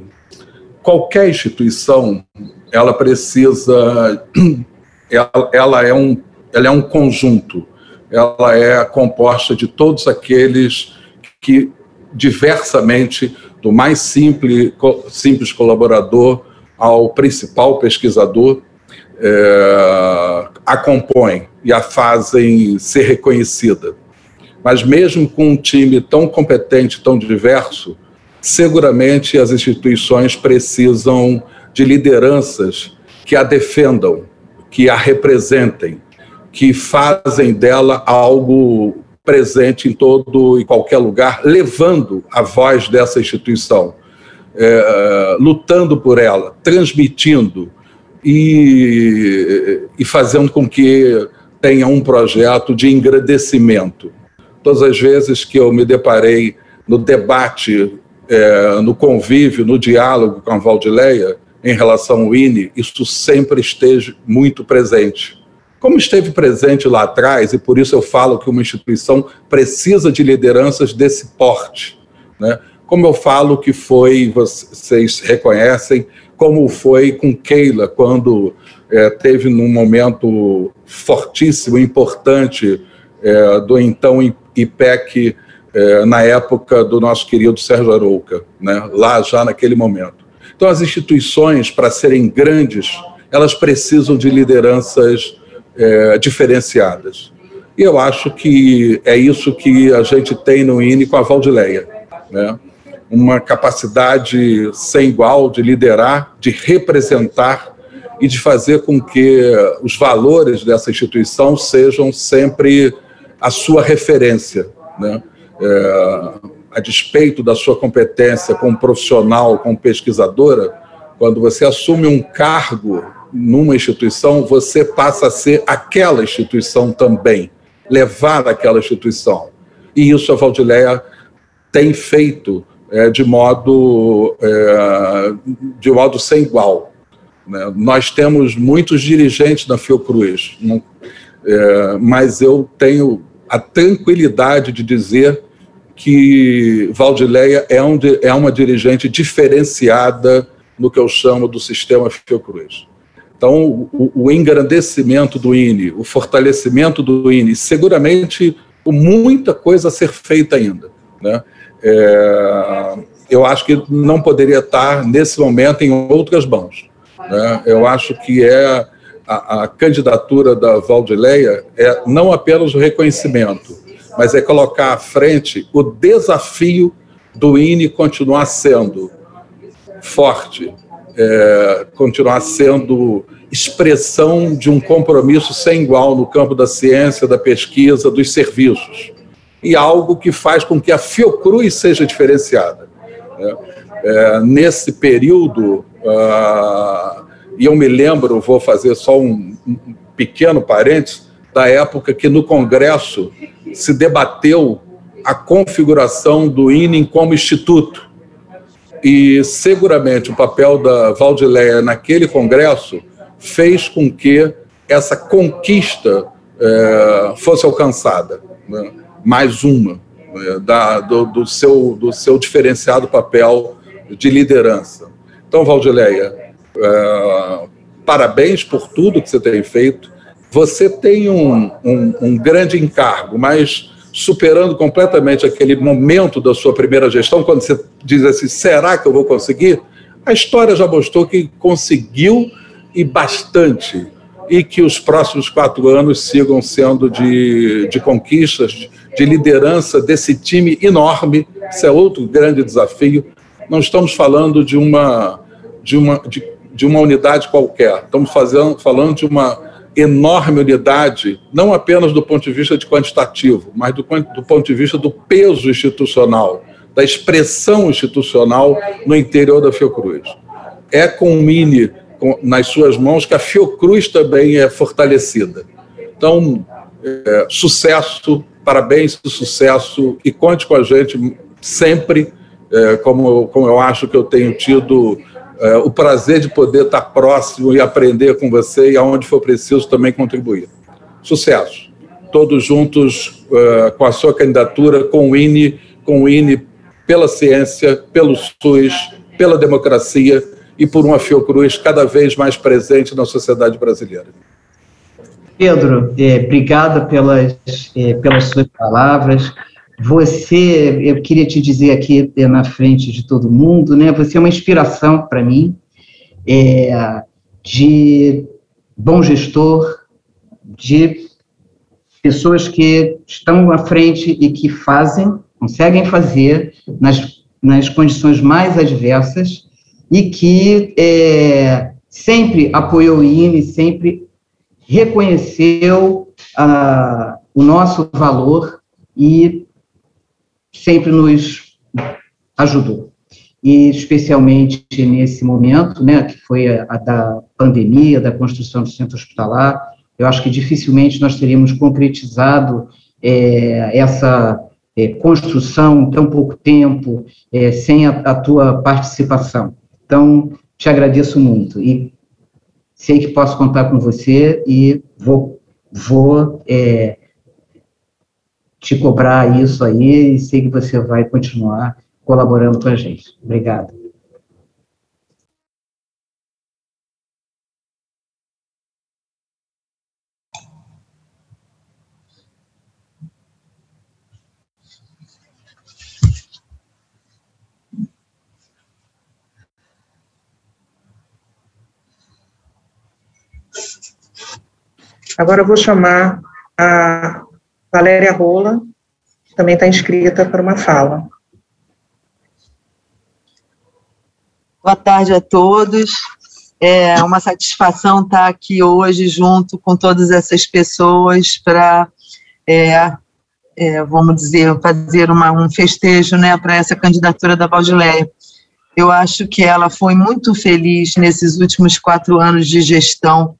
Qualquer instituição, ela precisa, ela, ela, é um, ela é um conjunto, ela é composta de todos aqueles que, diversamente, do mais simples, simples colaborador ao principal pesquisador, é, a compõem e a fazem ser reconhecida. Mas mesmo com um time tão competente, tão diverso, seguramente as instituições precisam de lideranças que a defendam, que a representem, que fazem dela algo presente em todo e qualquer lugar, levando a voz dessa instituição é, lutando por ela, transmitindo e, e fazendo com que tenha um projeto de engrandecimento. Todas as vezes que eu me deparei no debate, é, no convívio, no diálogo com a Valdileia em relação ao INE, isso sempre esteja muito presente. Como esteve presente lá atrás, e por isso eu falo que uma instituição precisa de lideranças desse porte, né? como eu falo que foi, vocês reconhecem, como foi com Keila, quando é, teve num momento fortíssimo, importante, é, do então IPEC, é, na época do nosso querido Sérgio Arouca, né, lá já naquele momento. Então, as instituições, para serem grandes, elas precisam de lideranças é, diferenciadas. E eu acho que é isso que a gente tem no INE com a Valdileia. Né? uma capacidade sem igual de liderar, de representar e de fazer com que os valores dessa instituição sejam sempre a sua referência. Né? É, a despeito da sua competência como profissional, como pesquisadora, quando você assume um cargo numa instituição, você passa a ser aquela instituição também, levar aquela instituição. E isso a Valdileia tem feito é, de modo é, de modo sem igual. Né? Nós temos muitos dirigentes na Fiocruz, não, é, mas eu tenho a tranquilidade de dizer que Valdileia é, um, é uma dirigente diferenciada no que eu chamo do sistema Fiocruz. Então, o, o engrandecimento do INE, o fortalecimento do INE, seguramente muita coisa a ser feita ainda. Né? é, eu acho que não poderia estar nesse momento em outras mãos. Né? Eu acho que é a, a, candidatura da Valdileia é não apenas o reconhecimento, mas é colocar à frente o desafio do INE continuar sendo forte, é, continuar sendo expressão de um compromisso sem igual no campo da ciência, da pesquisa, dos serviços e algo que faz com que a Fiocruz seja diferenciada. Né? É, nesse período, uh, e eu me lembro, vou fazer só um, um pequeno parênteses, da época que no Congresso se debateu a configuração do INE como instituto. E seguramente o papel da Valdileia naquele Congresso fez com que essa conquista é, fosse alcançada. Né? mais uma né, da, do, do, seu, do seu diferenciado papel de liderança. Então, Valdileia, é, parabéns por tudo que você tem feito. Você tem um, um, um grande encargo, mas superando completamente aquele momento da sua primeira gestão, quando você diz assim: será que eu vou conseguir? A história já mostrou que conseguiu e bastante, e que os próximos quatro anos sigam sendo de, de conquistas, de liderança desse time enorme. Isso é outro grande desafio. Não estamos falando de uma, de uma, de, de uma unidade qualquer, estamos fazendo, falando de uma enorme unidade, não apenas do ponto de vista de quantitativo, mas do, do ponto de vista do peso institucional, da expressão institucional no interior da Fiocruz. É com o Mini nas suas mãos que a Fiocruz também é fortalecida. Então, é, sucesso, parabéns, sucesso e conte com a gente sempre, é, como, como eu acho que eu tenho tido é, o prazer de poder estar próximo e aprender com você e aonde for preciso também contribuir. Sucesso. Todos juntos é, com a sua candidatura, com o INE, com o INE pela ciência, pelo SUS, pela democracia e por uma Fiocruz cada vez mais presente na sociedade brasileira. Pedro, é, obrigada pelas, é, pelas suas palavras. Você, eu queria te dizer aqui é, na frente de todo mundo, né? Você é uma inspiração para mim, é, de bom gestor, de pessoas que estão à frente e que fazem, conseguem fazer nas, nas condições mais adversas e que é, sempre apoiou o INE, sempre reconheceu ah, o nosso valor e sempre nos ajudou. E especialmente nesse momento, né, que foi a, a da pandemia, da construção do centro hospitalar, eu acho que dificilmente nós teríamos concretizado é, essa é, construção em tão pouco tempo, é, sem a, a, tua participação. Então, te agradeço muito e sei que posso contar com você e vou, vou é, te cobrar isso aí e sei que você vai continuar colaborando com a gente. Obrigado. Agora eu vou chamar a Valéria Rola, que também está inscrita para uma fala. Boa tarde a todos. É uma satisfação estar aqui hoje junto com todas essas pessoas para, é, é, vamos dizer, fazer uma, um festejo né, para essa candidatura da Valdileia. Eu acho que ela foi muito feliz nesses últimos quatro anos de gestão,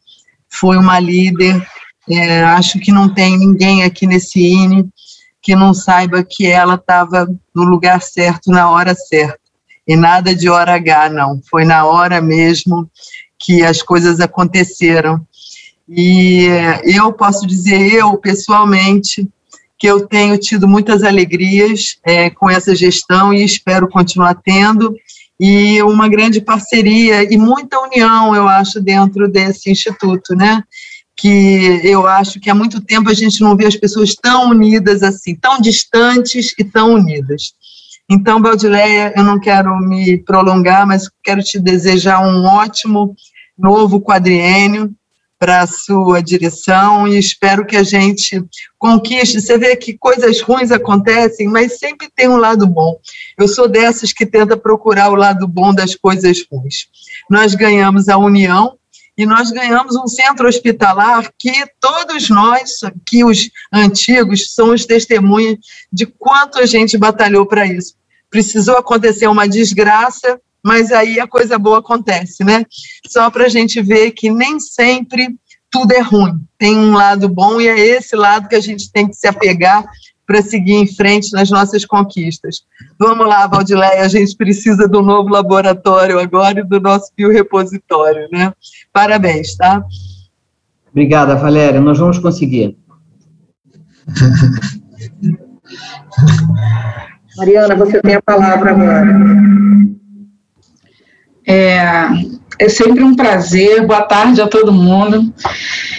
foi uma líder é, acho que não tem ninguém aqui nesse INE que não saiba que ela estava no lugar certo, na hora certa. E nada de hora H, não. Foi na hora mesmo que as coisas aconteceram. E eu posso dizer, eu pessoalmente, que eu tenho tido muitas alegrias é, com essa gestão e espero continuar tendo, e uma grande parceria e muita união, eu acho, dentro desse instituto, né? Que eu acho que há muito tempo a gente não vê as pessoas tão unidas assim, tão distantes e tão unidas. Então, Baldileia, eu não quero me prolongar, mas quero te desejar um ótimo novo quadriênio para a sua direção e espero que a gente conquiste. Você vê que coisas ruins acontecem, mas sempre tem um lado bom. Eu sou dessas que tenta procurar o lado bom das coisas ruins. Nós ganhamos a união e nós ganhamos um centro hospitalar que todos nós, que os antigos, somos testemunhas de quanto a gente batalhou para isso. Precisou acontecer uma desgraça, mas aí a coisa boa acontece, né? Só para a gente ver que nem sempre tudo é ruim, tem um lado bom e é esse lado que a gente tem que se apegar para seguir em frente nas nossas conquistas. Vamos lá, Valdileia, a gente precisa do novo laboratório agora e do nosso biorepositório, né? Parabéns, tá? Obrigada, Valéria, nós vamos conseguir. Mariana, você tem a palavra agora. É, é sempre um prazer, boa tarde a todo mundo.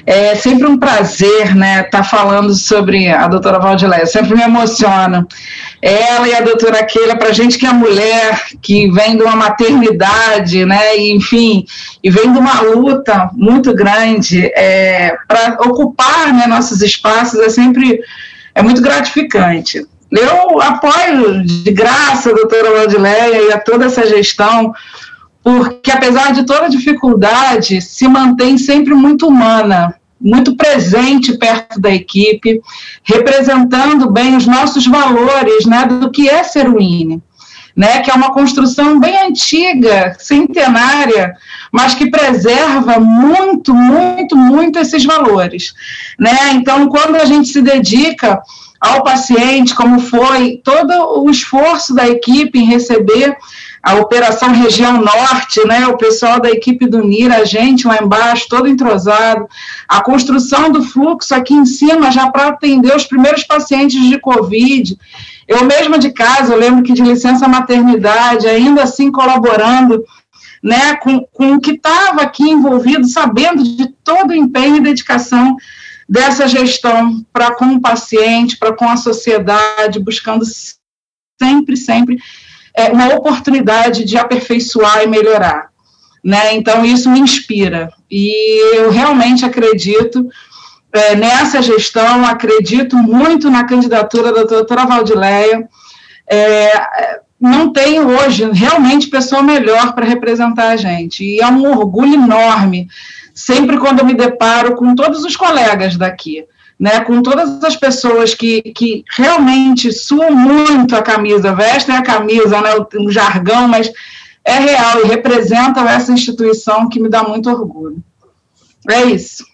É sempre um prazer, né, estar tá falando sobre a doutora Valdileia, sempre me emociona. Ela e a doutora Keila, para gente que é mulher, que vem de uma maternidade, né, e, enfim, e vem de uma luta muito grande é, para ocupar né, nossos espaços, é sempre é muito gratificante. Eu apoio de graça a doutora Valdileia e a toda essa gestão, porque apesar de toda dificuldade, se mantém sempre muito humana, muito presente perto da equipe, representando bem os nossos valores, né, do que é ser o INE né, que é uma construção bem antiga, centenária, mas que preserva muito, muito, muito esses valores. Né? Então, quando a gente se dedica ao paciente, como foi todo o esforço da equipe em receber a Operação Região Norte, né, o pessoal da equipe do NIR, a gente lá embaixo, todo entrosado, a construção do fluxo aqui em cima já para atender os primeiros pacientes de Covid, eu mesma de casa, eu lembro que de licença maternidade, ainda assim colaborando né, com, com o que estava aqui envolvido, sabendo de todo o empenho e dedicação dessa gestão para com o paciente, para com a sociedade, buscando sempre, sempre é, uma oportunidade de aperfeiçoar e melhorar. Né? Então, isso me inspira. E eu realmente acredito é, nessa gestão, acredito muito na candidatura da doutora Valdileia. É, não tem hoje realmente pessoa melhor para representar a gente. E é um orgulho enorme, sempre quando eu me deparo com todos os colegas daqui, né, com todas as pessoas que, que realmente suam muito a camisa, vestem a camisa, né, o, o jargão, mas é real e representam essa instituição que me dá muito orgulho. É isso.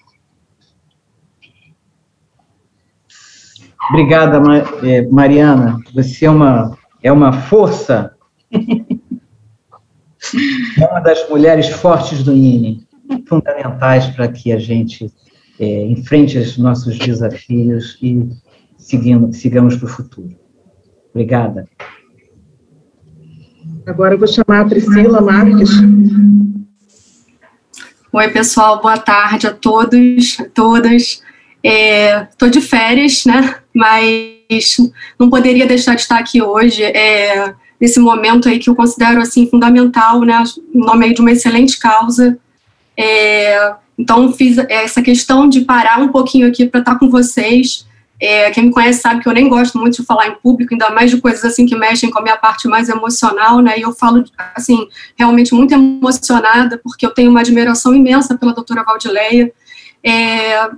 Obrigada, é, Mariana. Você é uma, é uma força. É uma das mulheres fortes do INE, fundamentais para que a gente é, enfrente os nossos desafios e seguimos, sigamos para o futuro. Obrigada. Agora eu vou chamar a Priscila Marques. Oi, pessoal, boa tarde a todos, a todas. Estou é, de férias, né? Mas não poderia deixar de estar aqui hoje, é, nesse momento aí que eu considero assim fundamental, né? Em nome de uma excelente causa. É, então fiz essa questão de parar um pouquinho aqui para estar com vocês. É, quem me conhece sabe que eu nem gosto muito de falar em público, ainda mais de coisas assim que mexem com a minha parte mais emocional, né? E eu falo assim realmente muito emocionada porque eu tenho uma admiração imensa pela doutora Valdileia. É,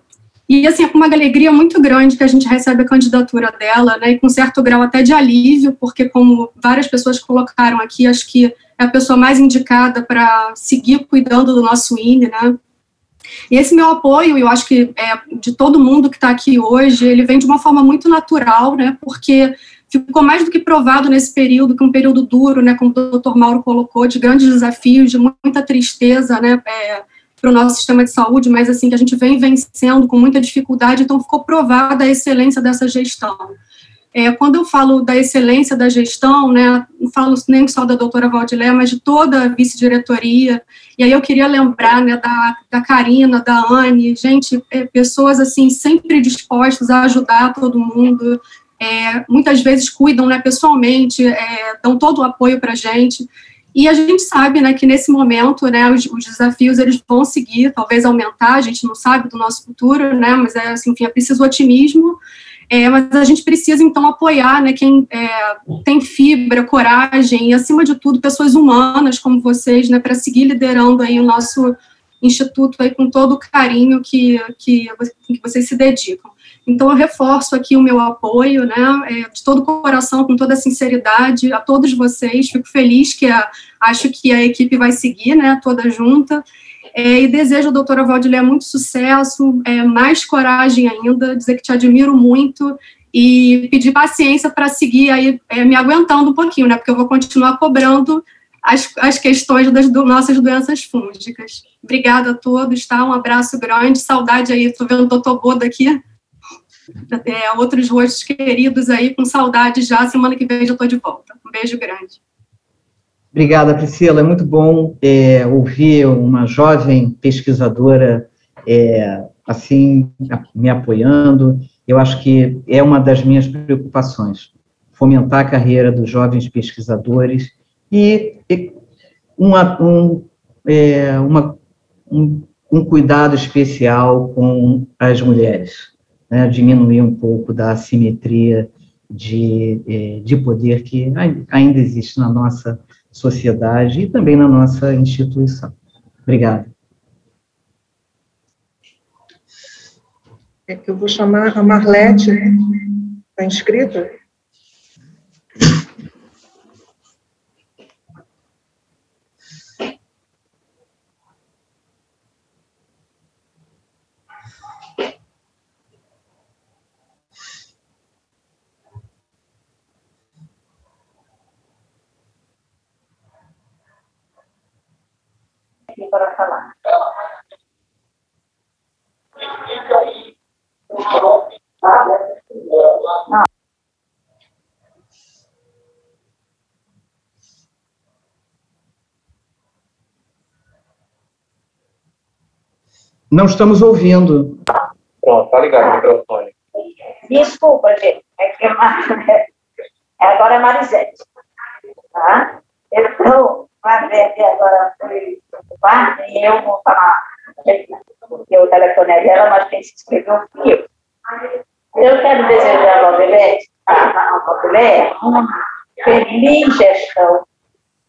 e, assim, é com uma alegria muito grande que a gente recebe a candidatura dela, né, e com certo grau até de alívio, porque, como várias pessoas colocaram aqui, acho que é a pessoa mais indicada para seguir cuidando do nosso INE, né. E esse meu apoio, eu acho que é, de todo mundo que está aqui hoje, ele vem de uma forma muito natural, né, porque ficou mais do que provado nesse período, que é um período duro, né, como o doutor Mauro colocou, de grandes desafios, de muita tristeza, né, é, para o nosso sistema de saúde, mas assim que a gente vem vencendo com muita dificuldade, então ficou provada a excelência dessa gestão. É, quando eu falo da excelência da gestão, né, não falo nem só da doutora Valdilé, mas de toda a vice-diretoria, e aí eu queria lembrar, né, da, da Karina, da Anne, gente, é, pessoas, assim, sempre dispostas a ajudar todo mundo, é, muitas vezes cuidam, né, pessoalmente, é, dão todo o apoio para a gente, e a gente sabe, né, que nesse momento, né, os, os, desafios eles vão seguir, talvez aumentar, a gente não sabe do nosso futuro, né, mas é assim, enfim, é preciso otimismo, é, mas a gente precisa então apoiar, né, quem é, tem fibra, coragem e acima de tudo pessoas humanas como vocês, né, para seguir liderando aí o nosso instituto aí com todo o carinho que, que, que vocês se dedicam. Então, eu reforço aqui o meu apoio, né, é, de todo o coração, com toda a sinceridade, a todos vocês. Fico feliz que a, acho que a equipe vai seguir, né, toda junta. É, e desejo, doutora Valdilé, muito sucesso, é, mais coragem ainda, dizer que te admiro muito e pedir paciência para seguir aí, é, me aguentando um pouquinho, né, porque eu vou continuar cobrando as, as questões das do, nossas doenças fúngicas. Obrigada a todos, tá? Um abraço grande, saudade aí, estou vendo o doutor Boda aqui, é, outros rostos queridos aí, com saudade já. Semana que vem já estou de volta. Um beijo grande. Obrigada, Priscila. É muito bom é, ouvir uma jovem pesquisadora é, assim me apoiando. Eu acho que é uma das minhas preocupações, fomentar a carreira dos jovens pesquisadores e, e uma, um, é, uma, um, um cuidado especial com as mulheres né, diminuir um pouco da assimetria de, é, de poder que ainda existe na nossa sociedade e também na nossa instituição. Obrigado. É eu vou chamar a Marlete, está inscrita? Para falar. Não. Não estamos ouvindo. Pronto, tá ligado o microfone. Desculpa, gente. É que agora é Marisete. Tá? Então, Marlete agora foi ocupar e eu vou falar, porque o telefone é dela, mas quem se inscreveu fui eu. Eu quero desejar a Valdelete, a Valdeléia, uma feliz gestão,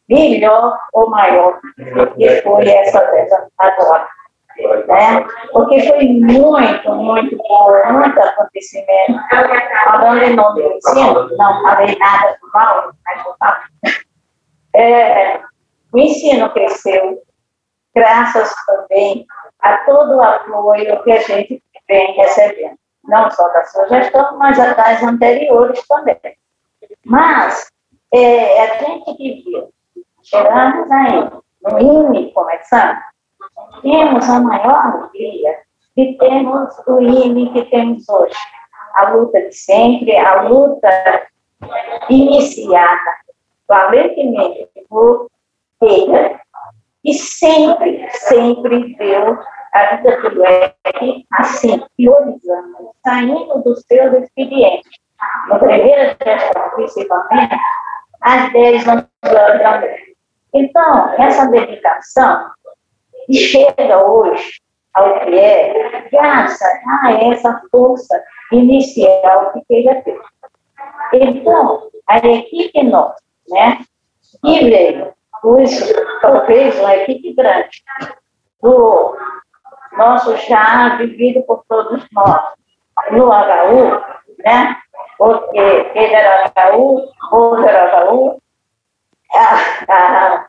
melhor ou maior, que foi essa dessa agora. Né? Porque foi muito, muito bom, muito acontecimento. Falando em nome do ensino, não falei nada do mal, mas vou falar. É, o ensino cresceu, graças também a todo o apoio que a gente vem recebendo, não só da sua gestão, mas das anteriores também. Mas é, a gente viu, chegamos aí no INE começando, temos a maior alegria de termos o INE que temos hoje. A luta de sempre, a luta iniciada valentemente por ele e sempre, sempre deu a vida do leque assim, priorizando, saindo dos seus expedientes. Na primeira gestão, principalmente, às 10 anos da Então, essa dedicação chega hoje ao que é, graças a essa força inicial que ele ter. Então, a equipe nossa, né, que veio os, talvez uma equipe grande, do nosso chá vivido por todos nós, no HU, né? Porque ele era HU, outro era HU, a, a,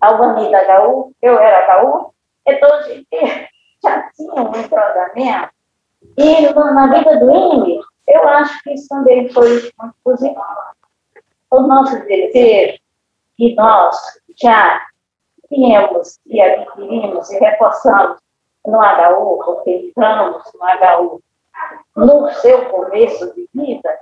a HU, eu era HU, então a gente já tinha um entrosamento. E na vida do INE, eu acho que isso também foi muito positivo. O nosso desejo que nós já tínhamos e adquirimos e reforçamos no HU, porque entramos no HU no seu começo de vida,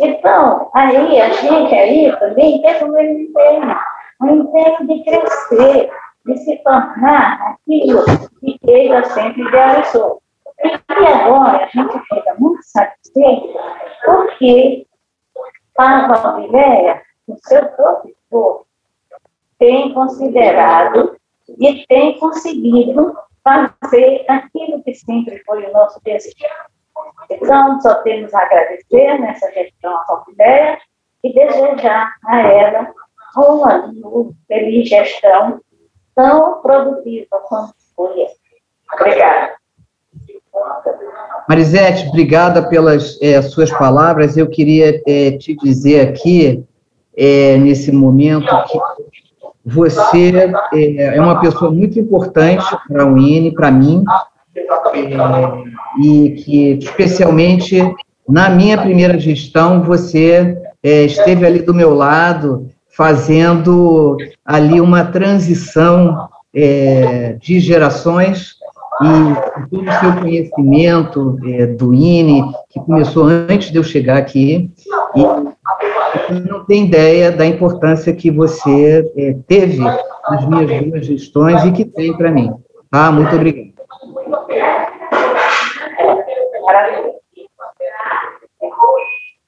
então, aí a gente aí também teve um empenho, um empenho de crescer, de se tornar aquilo que ele sempre idealizou. E agora a gente fica muito satisfeito porque a Valdileia, o seu professor, tem considerado e tem conseguido fazer aquilo que sempre foi o nosso desejo. Então, só temos a agradecer nessa gestão à ideia e desejar a ela uma feliz gestão tão produtiva quanto foi. Obrigada. Marisete, obrigada pelas é, suas palavras. Eu queria é, te dizer aqui, é, nesse momento, que você é, é uma pessoa muito importante para o INE, para mim, é, e que, especialmente na minha primeira gestão, você é, esteve ali do meu lado, fazendo ali uma transição é, de gerações e todo o seu conhecimento é, do INE, que começou antes de eu chegar aqui, e não tem ideia da importância que você é, teve nas minhas duas gestões e que tem para mim. Tá? Muito obrigado.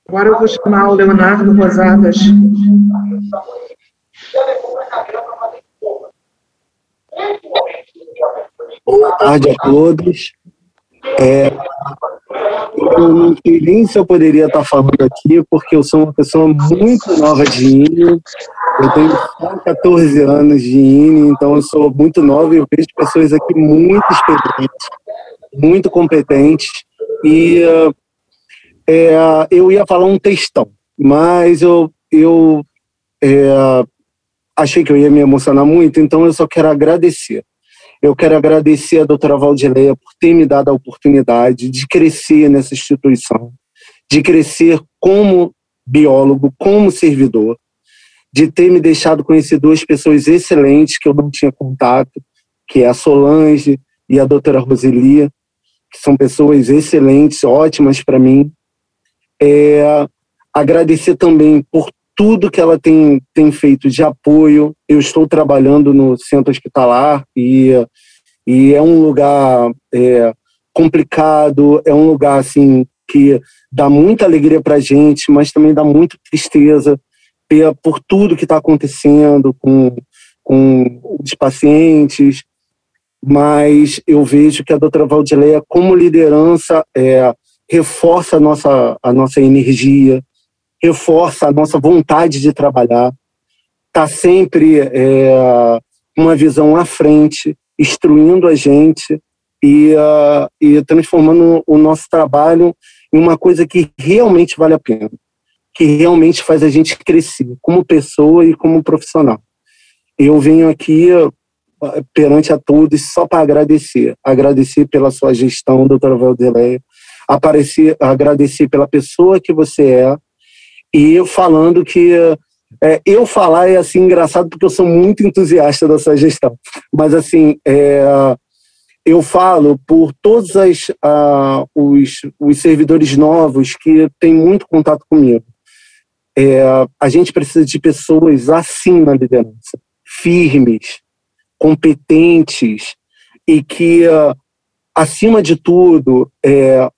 Agora eu vou chamar o Leonardo Rosadas. Boa tarde a todos. É, eu não sei nem se eu poderia estar falando aqui, porque eu sou uma pessoa muito nova de INE. Eu tenho só 14 anos de INE, então eu sou muito nova e eu vejo pessoas aqui muito experientes, muito competentes. e é, eu ia falar um textão, mas eu, eu é, achei que eu ia me emocionar muito, então eu só quero agradecer. Eu quero agradecer a doutora Valdileia por ter me dado a oportunidade de crescer nessa instituição, de crescer como biólogo, como servidor, de ter me deixado conhecer duas pessoas excelentes que eu não tinha contato, que é a Solange e a doutora Roselia, que são pessoas excelentes, ótimas para mim. É, agradecer também por tudo que ela tem, tem feito de apoio. Eu estou trabalhando no centro hospitalar e, e é um lugar é, complicado, é um lugar assim que dá muita alegria para a gente, mas também dá muita tristeza por tudo que está acontecendo com, com os pacientes. Mas eu vejo que a doutora Valdileia, como liderança, é, reforça a nossa, a nossa energia, reforça a nossa vontade de trabalhar, está sempre é, uma visão à frente, instruindo a gente e, uh, e transformando o nosso trabalho em uma coisa que realmente vale a pena, que realmente faz a gente crescer como pessoa e como profissional. Eu venho aqui perante a todos só para agradecer, agradecer pela sua gestão, doutora Valdeléia, aparecer, agradecer pela pessoa que você é e falando que é, eu falar é assim engraçado porque eu sou muito entusiasta da sua gestão, mas assim é, eu falo por todos as, os, os servidores novos que têm muito contato comigo. É, a gente precisa de pessoas assim na liderança, firmes, competentes e que, acima de tudo, é,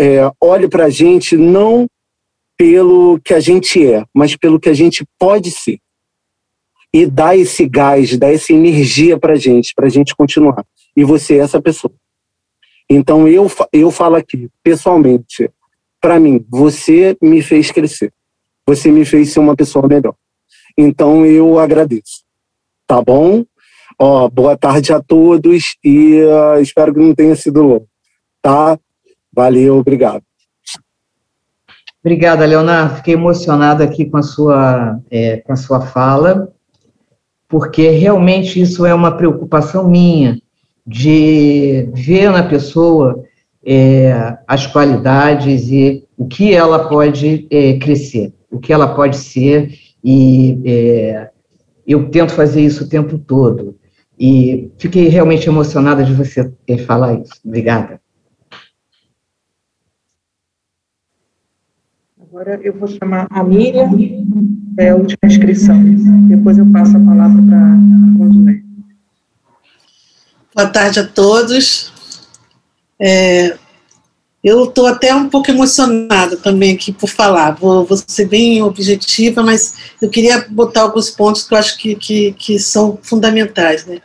é, olhe para a gente não pelo que a gente é, mas pelo que a gente pode ser. E dá esse gás, dá essa energia para gente, para gente continuar. E você é essa pessoa. Então eu, eu falo aqui, pessoalmente, para mim, você me fez crescer. Você me fez ser uma pessoa melhor. Então eu agradeço. Tá bom? Ó, boa tarde a todos e uh, espero que não tenha sido longo. Tá? Valeu, obrigado. Obrigada, Leonardo. Fiquei emocionada aqui com a sua, é, com a sua fala, porque realmente isso é uma preocupação minha, de ver na pessoa é, as qualidades e o que ela pode é, crescer, o que ela pode ser, e é, eu tento fazer isso o tempo todo. E fiquei realmente emocionada de você falar isso. Obrigada. Agora eu vou chamar a Miriam, é a última inscrição. Depois eu passo a palavra para a Condulé. Boa tarde a todos. É, eu estou até um pouco emocionada também aqui por falar. Vou, vou, ser bem objetiva, mas eu queria botar alguns pontos que eu acho que, que, que são fundamentais né,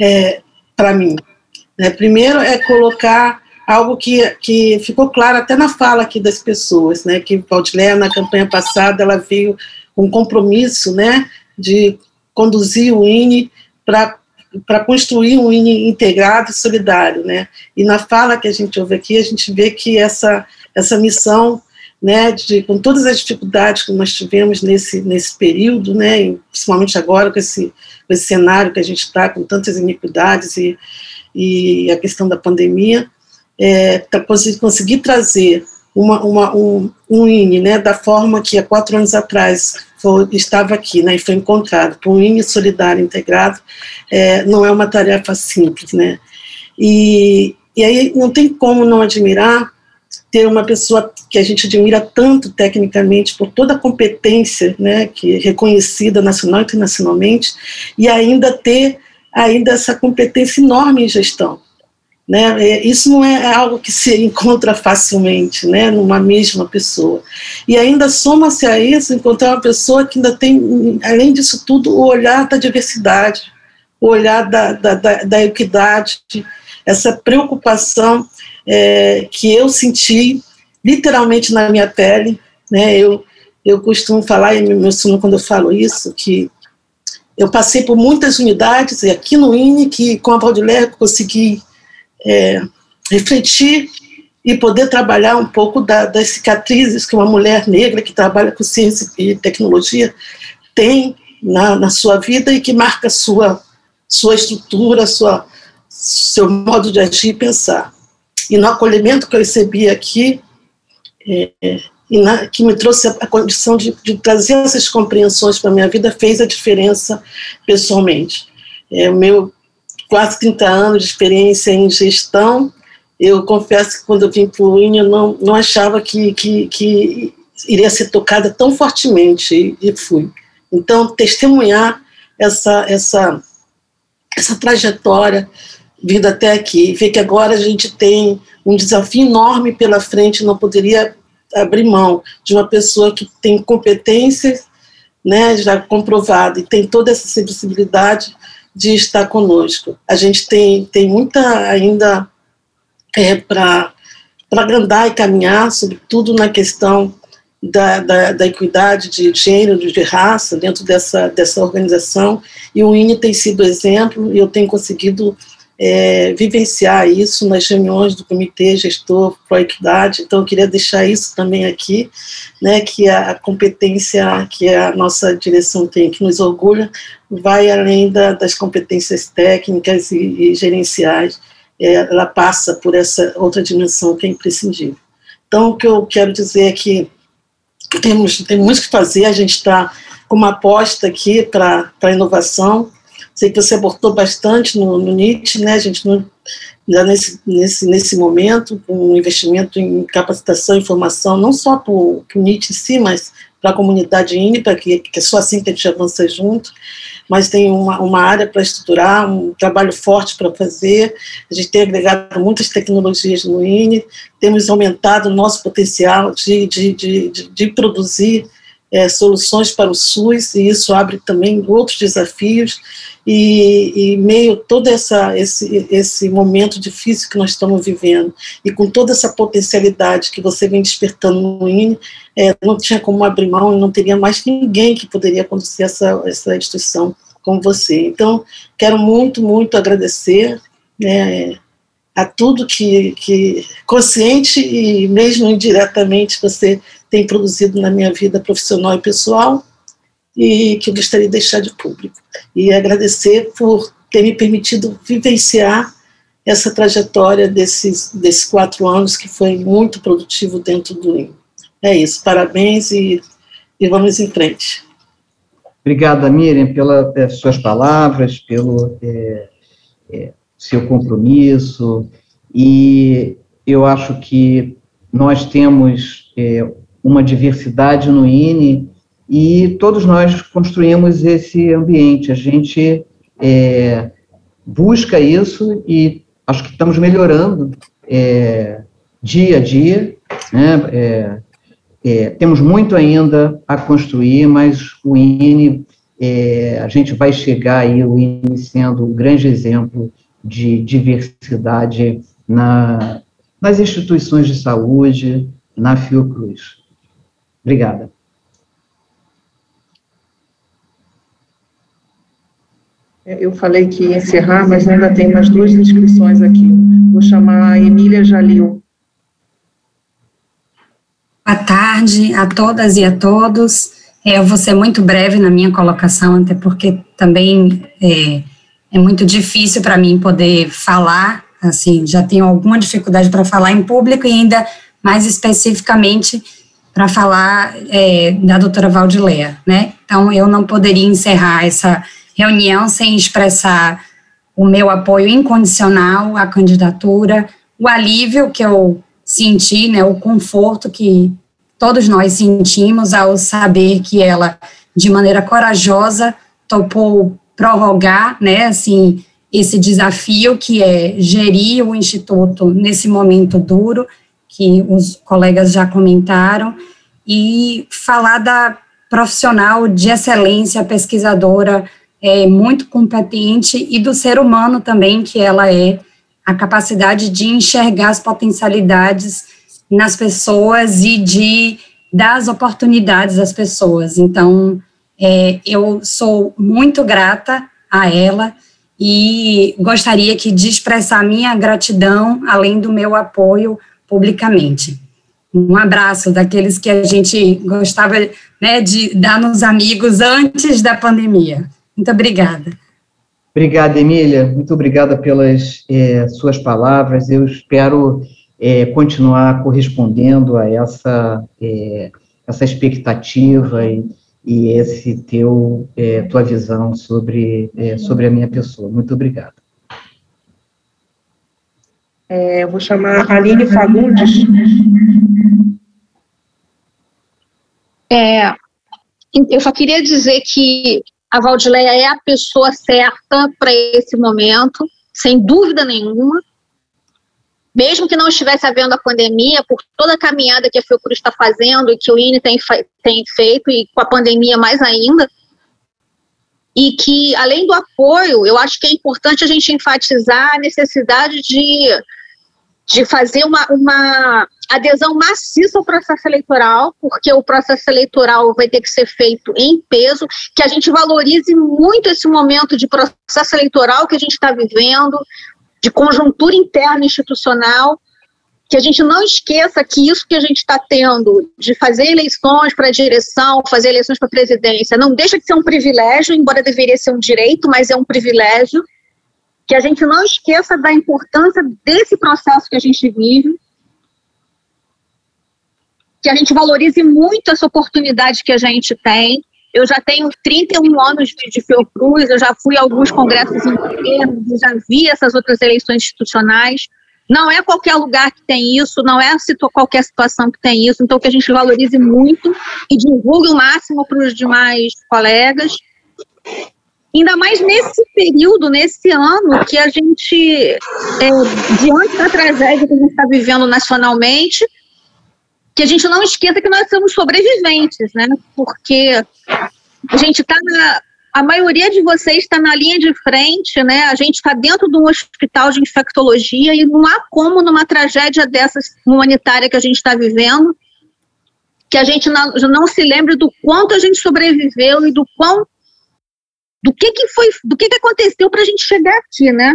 é, para mim. Né, primeiro é colocar algo que, que ficou claro até na fala aqui das pessoas, né, que Valdilé, na campanha passada, ela veio com um compromisso, né, de conduzir o INE para para construir um INE integrado e solidário, né? E na fala que a gente ouve aqui, a gente vê que essa essa missão, né, de com todas as dificuldades que nós tivemos nesse nesse período, né, e principalmente agora com esse com esse cenário que a gente está com tantas iniquidades e e a questão da pandemia, é, conseguir trazer uma, uma, um, um INE, né, da forma que há quatro anos atrás foi, estava aqui, né, e foi encontrado, por um INE solidário integrado, é, não é uma tarefa simples, né, e, e aí não tem como não admirar ter uma pessoa que a gente admira tanto tecnicamente por toda a competência, né, que é reconhecida nacional e internacionalmente, e ainda ter ainda essa competência enorme em gestão, né? É, isso não é algo que se encontra facilmente né, numa mesma pessoa. E ainda soma-se a isso encontrar uma pessoa que ainda tem, além disso tudo, o olhar da diversidade, o olhar da, da, da, da equidade, essa preocupação é, que eu senti literalmente na minha pele. Né, eu, eu costumo falar, e me emociono quando eu falo isso, que eu passei por muitas unidades, e aqui no INE, que com a Valdilé consegui é, refletir e poder trabalhar um pouco da, das cicatrizes que uma mulher negra que trabalha com ciência e tecnologia tem na, na sua vida e que marca sua sua estrutura, sua seu modo de agir e pensar. E no acolhimento que eu recebi aqui, é, e na, que me trouxe a, a condição de, de, trazer essas compreensões para a minha vida, fez a diferença pessoalmente. É, o meu quase 30 anos de experiência em gestão, eu confesso que quando eu vim para o INE, eu não, não achava que, que, que iria ser tocada tão fortemente, e, e fui. Então, testemunhar essa, essa, essa trajetória vindo até aqui, ver que agora a gente tem um desafio enorme pela frente, não poderia abrir mão de uma pessoa que tem competências, né, já comprovada, e tem toda essa sensibilidade de estar conosco. A gente tem, tem muita ainda é, para agrandar e caminhar, sobretudo na questão da, da, da, equidade de gênero, de raça, dentro dessa, dessa organização, e o INE tem sido exemplo, e eu tenho conseguido é, vivenciar isso nas reuniões do Comitê Gestor Pro Equidade, então eu queria deixar isso também aqui, né, que a competência que a nossa direção tem, que nos orgulha, vai além da, das competências técnicas e, e gerenciais, é, ela passa por essa outra dimensão que é imprescindível. Então, o que eu quero dizer é que temos, tem muito que fazer, a gente está com uma aposta aqui para a inovação, Sei que você abordou bastante no, no NIT, né, gente, no, nesse, nesse, nesse momento, um investimento em capacitação e formação, não só para o NIT em si, mas para a comunidade INPA, que, que é só assim que a gente avança junto, mas tem uma, uma área para estruturar, um trabalho forte para fazer, a gente tem agregado muitas tecnologias no INE, temos aumentado o nosso potencial de, de, de, de, de produzir é, soluções para o SUS, e isso abre também outros desafios, e, e meio todo essa, esse, esse momento difícil que nós estamos vivendo, e com toda essa potencialidade que você vem despertando no INE, é, não tinha como abrir mão, e não teria mais ninguém que poderia conduzir essa, essa instituição como você. Então, quero muito, muito agradecer, né, a tudo que, que consciente e mesmo indiretamente você tem produzido na minha vida profissional e pessoal e que eu gostaria de deixar de público. E agradecer por ter me permitido vivenciar essa trajetória desses, desses quatro anos que foi muito produtivo dentro do INE. É isso, parabéns e, e vamos em frente. Obrigada, Miriam, pelas é, suas palavras, pelo é, é, seu compromisso, e eu acho que nós temos uma diversidade no INE e todos nós construímos esse ambiente. A gente é, busca isso e acho que estamos melhorando é, dia a dia. Né? É, é temos muito ainda a construir, mas o INE, é, a gente vai chegar aí, o INE sendo um grande exemplo de diversidade na, nas instituições de saúde, na Fiocruz. Obrigada. É, eu falei que ia encerrar, mas ainda tem mais duas inscrições aqui. Vou chamar a Emília Jalil. Boa tarde a todas e a todos. É, eu vou ser muito breve na minha colocação, até porque também é, é muito difícil para mim poder falar, assim, já tenho alguma dificuldade para falar em público e ainda mais especificamente para falar é, da doutora Valdileia, né? Então, eu não poderia encerrar essa reunião sem expressar o meu apoio incondicional à candidatura, o alívio que eu senti, né, o conforto que todos nós sentimos ao saber que ela, de maneira corajosa, topou prorrogar, né, assim, esse desafio que é gerir o Instituto nesse momento duro, que os colegas já comentaram, e falar da profissional de excelência, pesquisadora, é, muito competente, e do ser humano também, que ela é, a capacidade de enxergar as potencialidades nas pessoas e de dar as oportunidades às pessoas. Então, é, eu sou muito grata a ela e gostaria que de expressar minha gratidão, além do meu apoio, publicamente. Um abraço daqueles que a gente gostava né, de dar nos amigos antes da pandemia. Muito obrigada. Obrigada, Emília. Muito obrigada pelas é, suas palavras. Eu espero é, continuar correspondendo a essa, é, essa expectativa e, e esse teu tua visão sobre, sobre a minha pessoa. Muito obrigado. É, vou chamar a Aline Fagundes. É, eu só queria dizer que a Valdileia é a pessoa certa para esse momento, sem dúvida nenhuma. Mesmo que não estivesse havendo a pandemia, por toda a caminhada que a Fiocruz está fazendo e que o INE tem, tem feito, e com a pandemia mais ainda, e que, além do apoio, eu acho que é importante a gente enfatizar a necessidade de de fazer uma, uma adesão maciça ao processo eleitoral, porque o processo eleitoral vai ter que ser feito em peso, que a gente valorize muito esse momento de processo eleitoral que a gente está vivendo, de conjuntura interna institucional, que a gente não esqueça que isso que a gente está tendo de fazer eleições para direção, fazer eleições para presidência, não deixa de ser um privilégio, embora deveria ser um direito, mas é um privilégio, que a gente não esqueça da importância desse processo que a gente vive, que a gente valorize muito essa oportunidade que a gente tem. Eu já tenho 31 anos de Fiocruz, eu já fui a alguns congressos internos, eu já vi essas outras eleições institucionais. Não é qualquer lugar que tem isso, não é qualquer situação que tem isso, então que a gente valorize muito e divulgue o máximo para os demais colegas Ainda mais nesse período, nesse ano, que a gente, é, diante da tragédia que a gente está vivendo nacionalmente, que a gente não esqueça que nós somos sobreviventes, né? Porque a gente está na. A maioria de vocês está na linha de frente, né? A gente está dentro de um hospital de infectologia e não há como, numa tragédia dessas humanitária que a gente está vivendo, que a gente não, não se lembre do quanto a gente sobreviveu e do quão do que, que foi, do que, que aconteceu para a gente chegar aqui, né?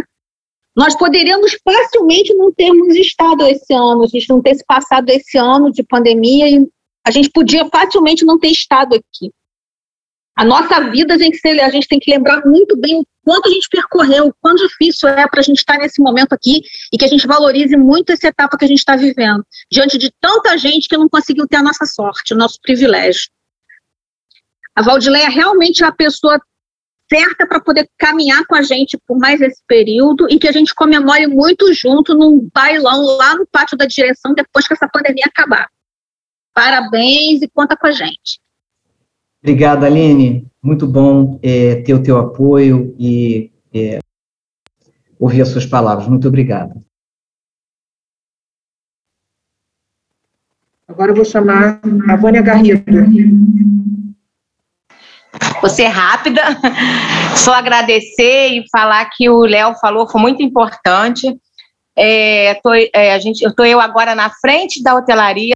Nós poderíamos facilmente não termos estado esse ano, a gente não ter se passado esse ano de pandemia e a gente podia facilmente não ter estado aqui. A nossa vida, a gente, a gente tem que lembrar muito bem o quanto a gente percorreu, o quão difícil é para a gente estar nesse momento aqui e que a gente valorize muito essa etapa que a gente está vivendo, diante de tanta gente que não conseguiu ter a nossa sorte, o nosso privilégio. A Valdileia realmente é a pessoa certa para poder caminhar com a gente por mais esse período e que a gente comemore muito junto num bailão lá no pátio da direção depois que essa pandemia acabar. Parabéns e conta com a gente. Obrigado, Aline. Muito bom é, ter o teu apoio e é, ouvir as suas palavras. Muito obrigado. Agora eu vou chamar a Vânia Garrido. Vou ser rápida, só agradecer e falar que o Léo falou foi muito importante. É, tô, é, a gente, eu estou eu agora na frente da hotelaria.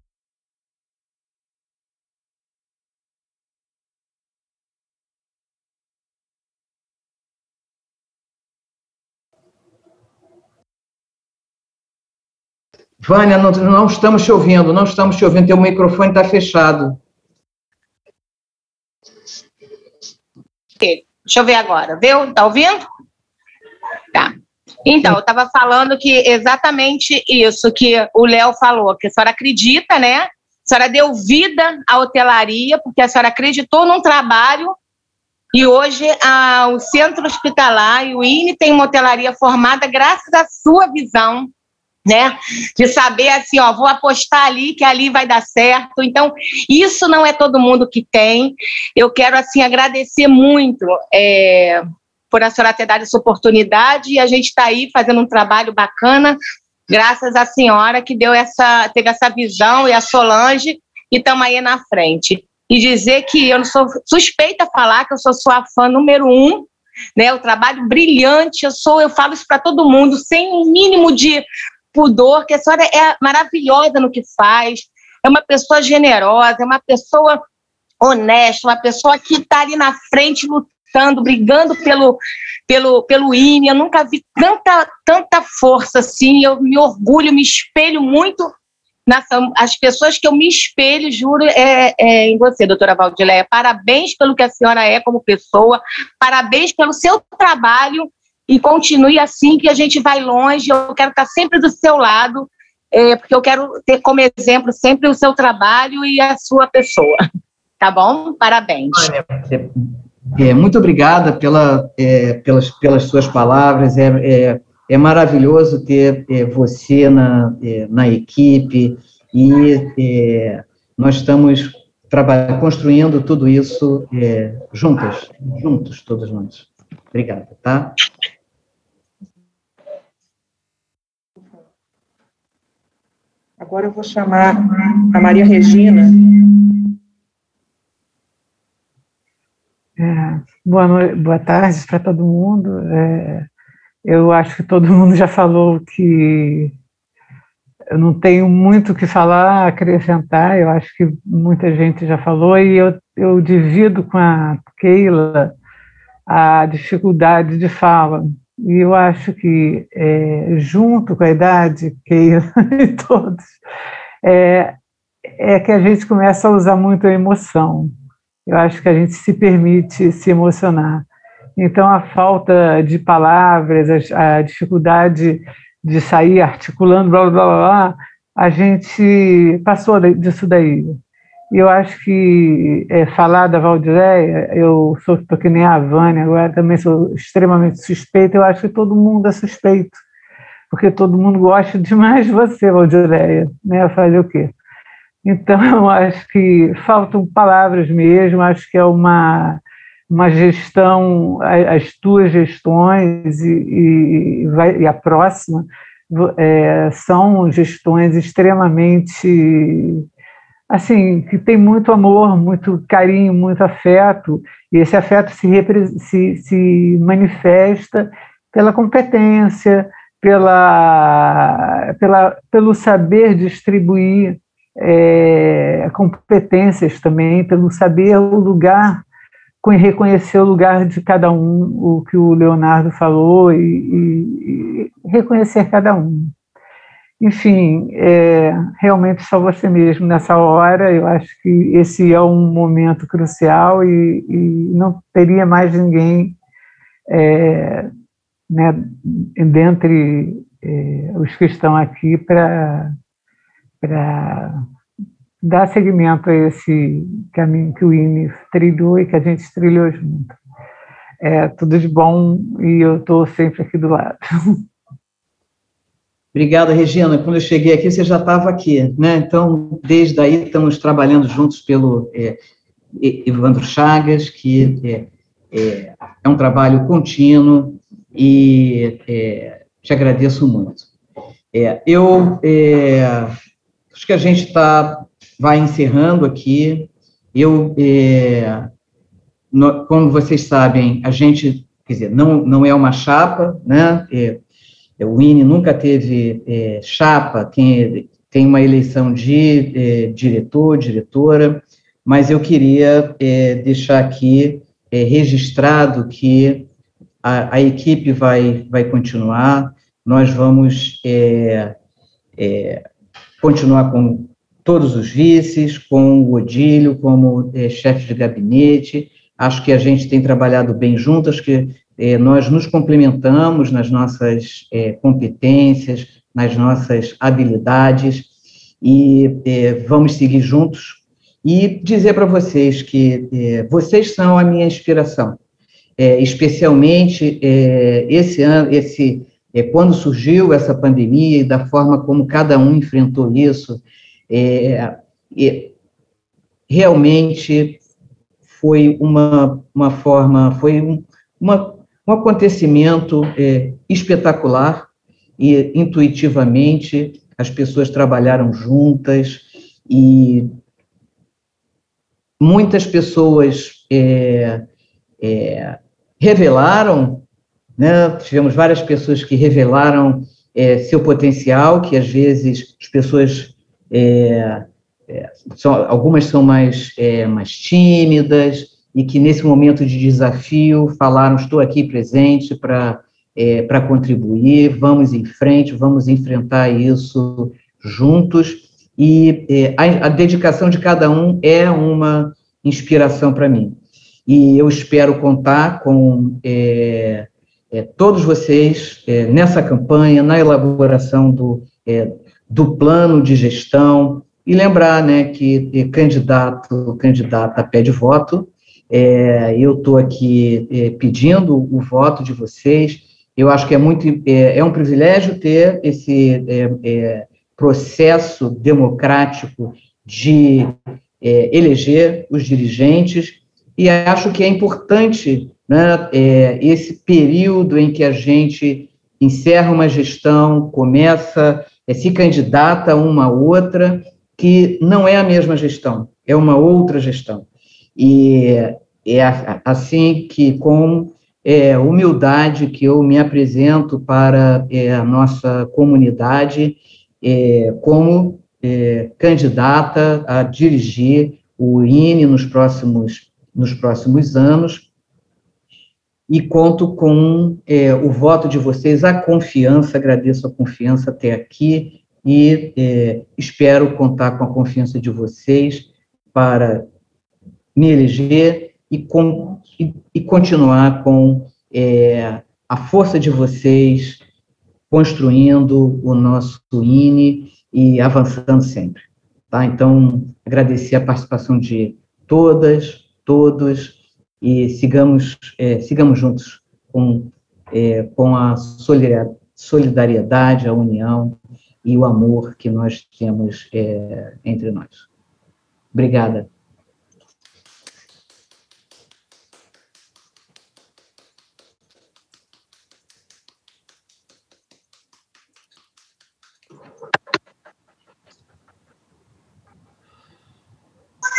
Vânia, não, não estamos te ouvindo, não estamos te ouvindo, teu microfone está fechado. Deixa eu ver agora, viu? Tá ouvindo? Tá. Então, eu estava falando que exatamente isso que o Léo falou, que a senhora acredita, né? A senhora deu vida à hotelaria, porque a senhora acreditou num trabalho e hoje a, o centro hospitalar e o INE tem uma hotelaria formada graças à sua visão, né? De saber assim, ó, vou apostar ali que ali vai dar certo. Então, isso não é todo mundo que tem. Eu quero assim agradecer muito é, por a senhora ter dado essa oportunidade e a gente está aí fazendo um trabalho bacana, graças à senhora que deu essa, teve essa visão e a Solange e estamos aí na frente. E dizer que eu não sou suspeita a falar que eu sou sua fã número um né, o trabalho brilhante, eu sou, eu falo isso para todo mundo, sem o mínimo de pudor, que a senhora é maravilhosa no que faz, é uma pessoa generosa, é uma pessoa honesta, uma pessoa que está ali na frente lutando, brigando pelo, pelo, pelo INE. Eu nunca vi tanta, tanta força assim. Eu me orgulho, me espelho muito as pessoas que eu me espelho, juro, é, é em você, doutora Valdileia. Parabéns pelo que a senhora é como pessoa, parabéns pelo seu trabalho e continue assim que a gente vai longe. Eu quero estar sempre do seu lado, é, porque eu quero ter como exemplo sempre o seu trabalho e a sua pessoa. Tá bom? Parabéns. É, é, muito obrigada pela, é, pelas, pelas suas palavras. É, é, é maravilhoso ter você na, na equipe e nós estamos trabalhando, construindo tudo isso juntas, juntos, todos nós. Obrigada, tá? Agora eu vou chamar a Maria Regina. É, boa, noite, boa tarde para todo mundo. É, eu acho que todo mundo já falou que eu não tenho muito o que falar, acrescentar, eu acho que muita gente já falou, e eu, eu divido com a Keila a dificuldade de fala. E eu acho que, é, junto com a idade, Keila e todos, é, é que a gente começa a usar muito a emoção. Eu acho que a gente se permite se emocionar. Então, a falta de palavras, a, dificuldade de sair articulando, blá, blá, blá, blá, a gente passou disso daí. Eu acho que é, falar da Valdireia, eu sou tô que nem a Vânia, agora também sou extremamente suspeita, eu acho que todo mundo é suspeito, porque todo mundo gosta demais de você, Valdireia, né? Fazer o quê? Então, eu acho que faltam palavras mesmo, acho que é uma uma gestão, as tuas gestões e, e, vai, e a próxima é, são gestões extremamente assim que tem muito amor, muito carinho, muito afeto e esse afeto se, se, se manifesta pela competência, pela, pela, pelo saber distribuir é, competências também, pelo saber o lugar reconhecer o lugar de cada um, o que o Leonardo falou, e, e, e reconhecer cada um. Enfim, é, realmente só você mesmo nessa hora, eu acho que esse é um momento crucial e, e não teria mais ninguém é, né, dentre é, os que estão aqui para dar seguimento a esse caminho que o INE trilhou e que a gente trilhou junto. É tudo de bom e eu estou sempre aqui do lado. Obrigada, Regina. Quando eu cheguei aqui, você já estava aqui, né? Então, desde aí, estamos trabalhando juntos pelo é, Evandro Chagas, que é, é, é, um trabalho contínuo e é, te agradeço muito. É, eu é, acho que a gente está vai encerrando aqui. Eu, no, como vocês sabem, a gente, quer dizer, não, não é uma chapa, né? É, é o INE nunca teve é, chapa, tem, tem uma eleição de é, diretor, diretora, mas eu queria é, deixar aqui é, registrado que a, a, equipe vai, vai continuar, nós vamos continuar com todos os vices, com o Odílio como é, chefe de gabinete. Acho que a gente tem trabalhado bem juntos, que é, nós nos complementamos nas nossas é, competências, nas nossas habilidades, e é, vamos seguir juntos. E dizer para vocês que é, vocês são a minha inspiração, é, especialmente esse ano, esse quando surgiu essa pandemia e da forma como cada um enfrentou isso, é, é, realmente foi uma, uma forma, foi um, uma, um acontecimento é, espetacular e intuitivamente as pessoas trabalharam juntas e muitas pessoas é, é, revelaram, né, tivemos várias pessoas que revelaram é, seu potencial, que às vezes as pessoas é, é, são, algumas são mais, mais tímidas e que nesse momento de desafio falaram, estou aqui presente para é, para contribuir, vamos em frente, vamos enfrentar isso juntos, e é, a, a dedicação de cada um é uma inspiração para mim. E eu espero contar com é, é, todos vocês é, nessa campanha, na elaboração do, é, do plano de gestão, e lembrar né, que candidato, candidata pede voto, é, eu estou aqui é, pedindo o voto de vocês, eu acho que é muito, é, é um privilégio ter esse processo democrático de eleger os dirigentes, e acho que é importante né, é, esse período em que a gente encerra uma gestão, começa, é, se candidata a uma outra, que não é a mesma gestão, é uma outra gestão. E é assim que, com é, humildade, que eu me apresento para é, a nossa comunidade é, como é, candidata a dirigir o INE nos próximos, nos próximos anos, e conto com é, o voto de vocês, a confiança, agradeço a confiança até aqui e é, espero contar com a confiança de vocês para me eleger e, com, e, e continuar com é, a força de vocês construindo o nosso INE e avançando sempre. Tá? Então, agradecer a participação de todas, todos, e sigamos, é, sigamos juntos com, é, com a solidariedade, a união e o amor que nós temos é, entre nós. Obrigada.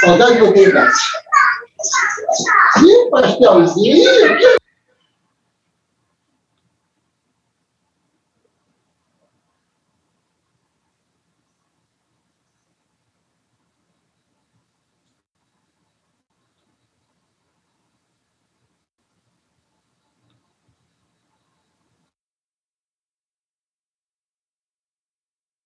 Saudade do Deus. Que pastelzinho!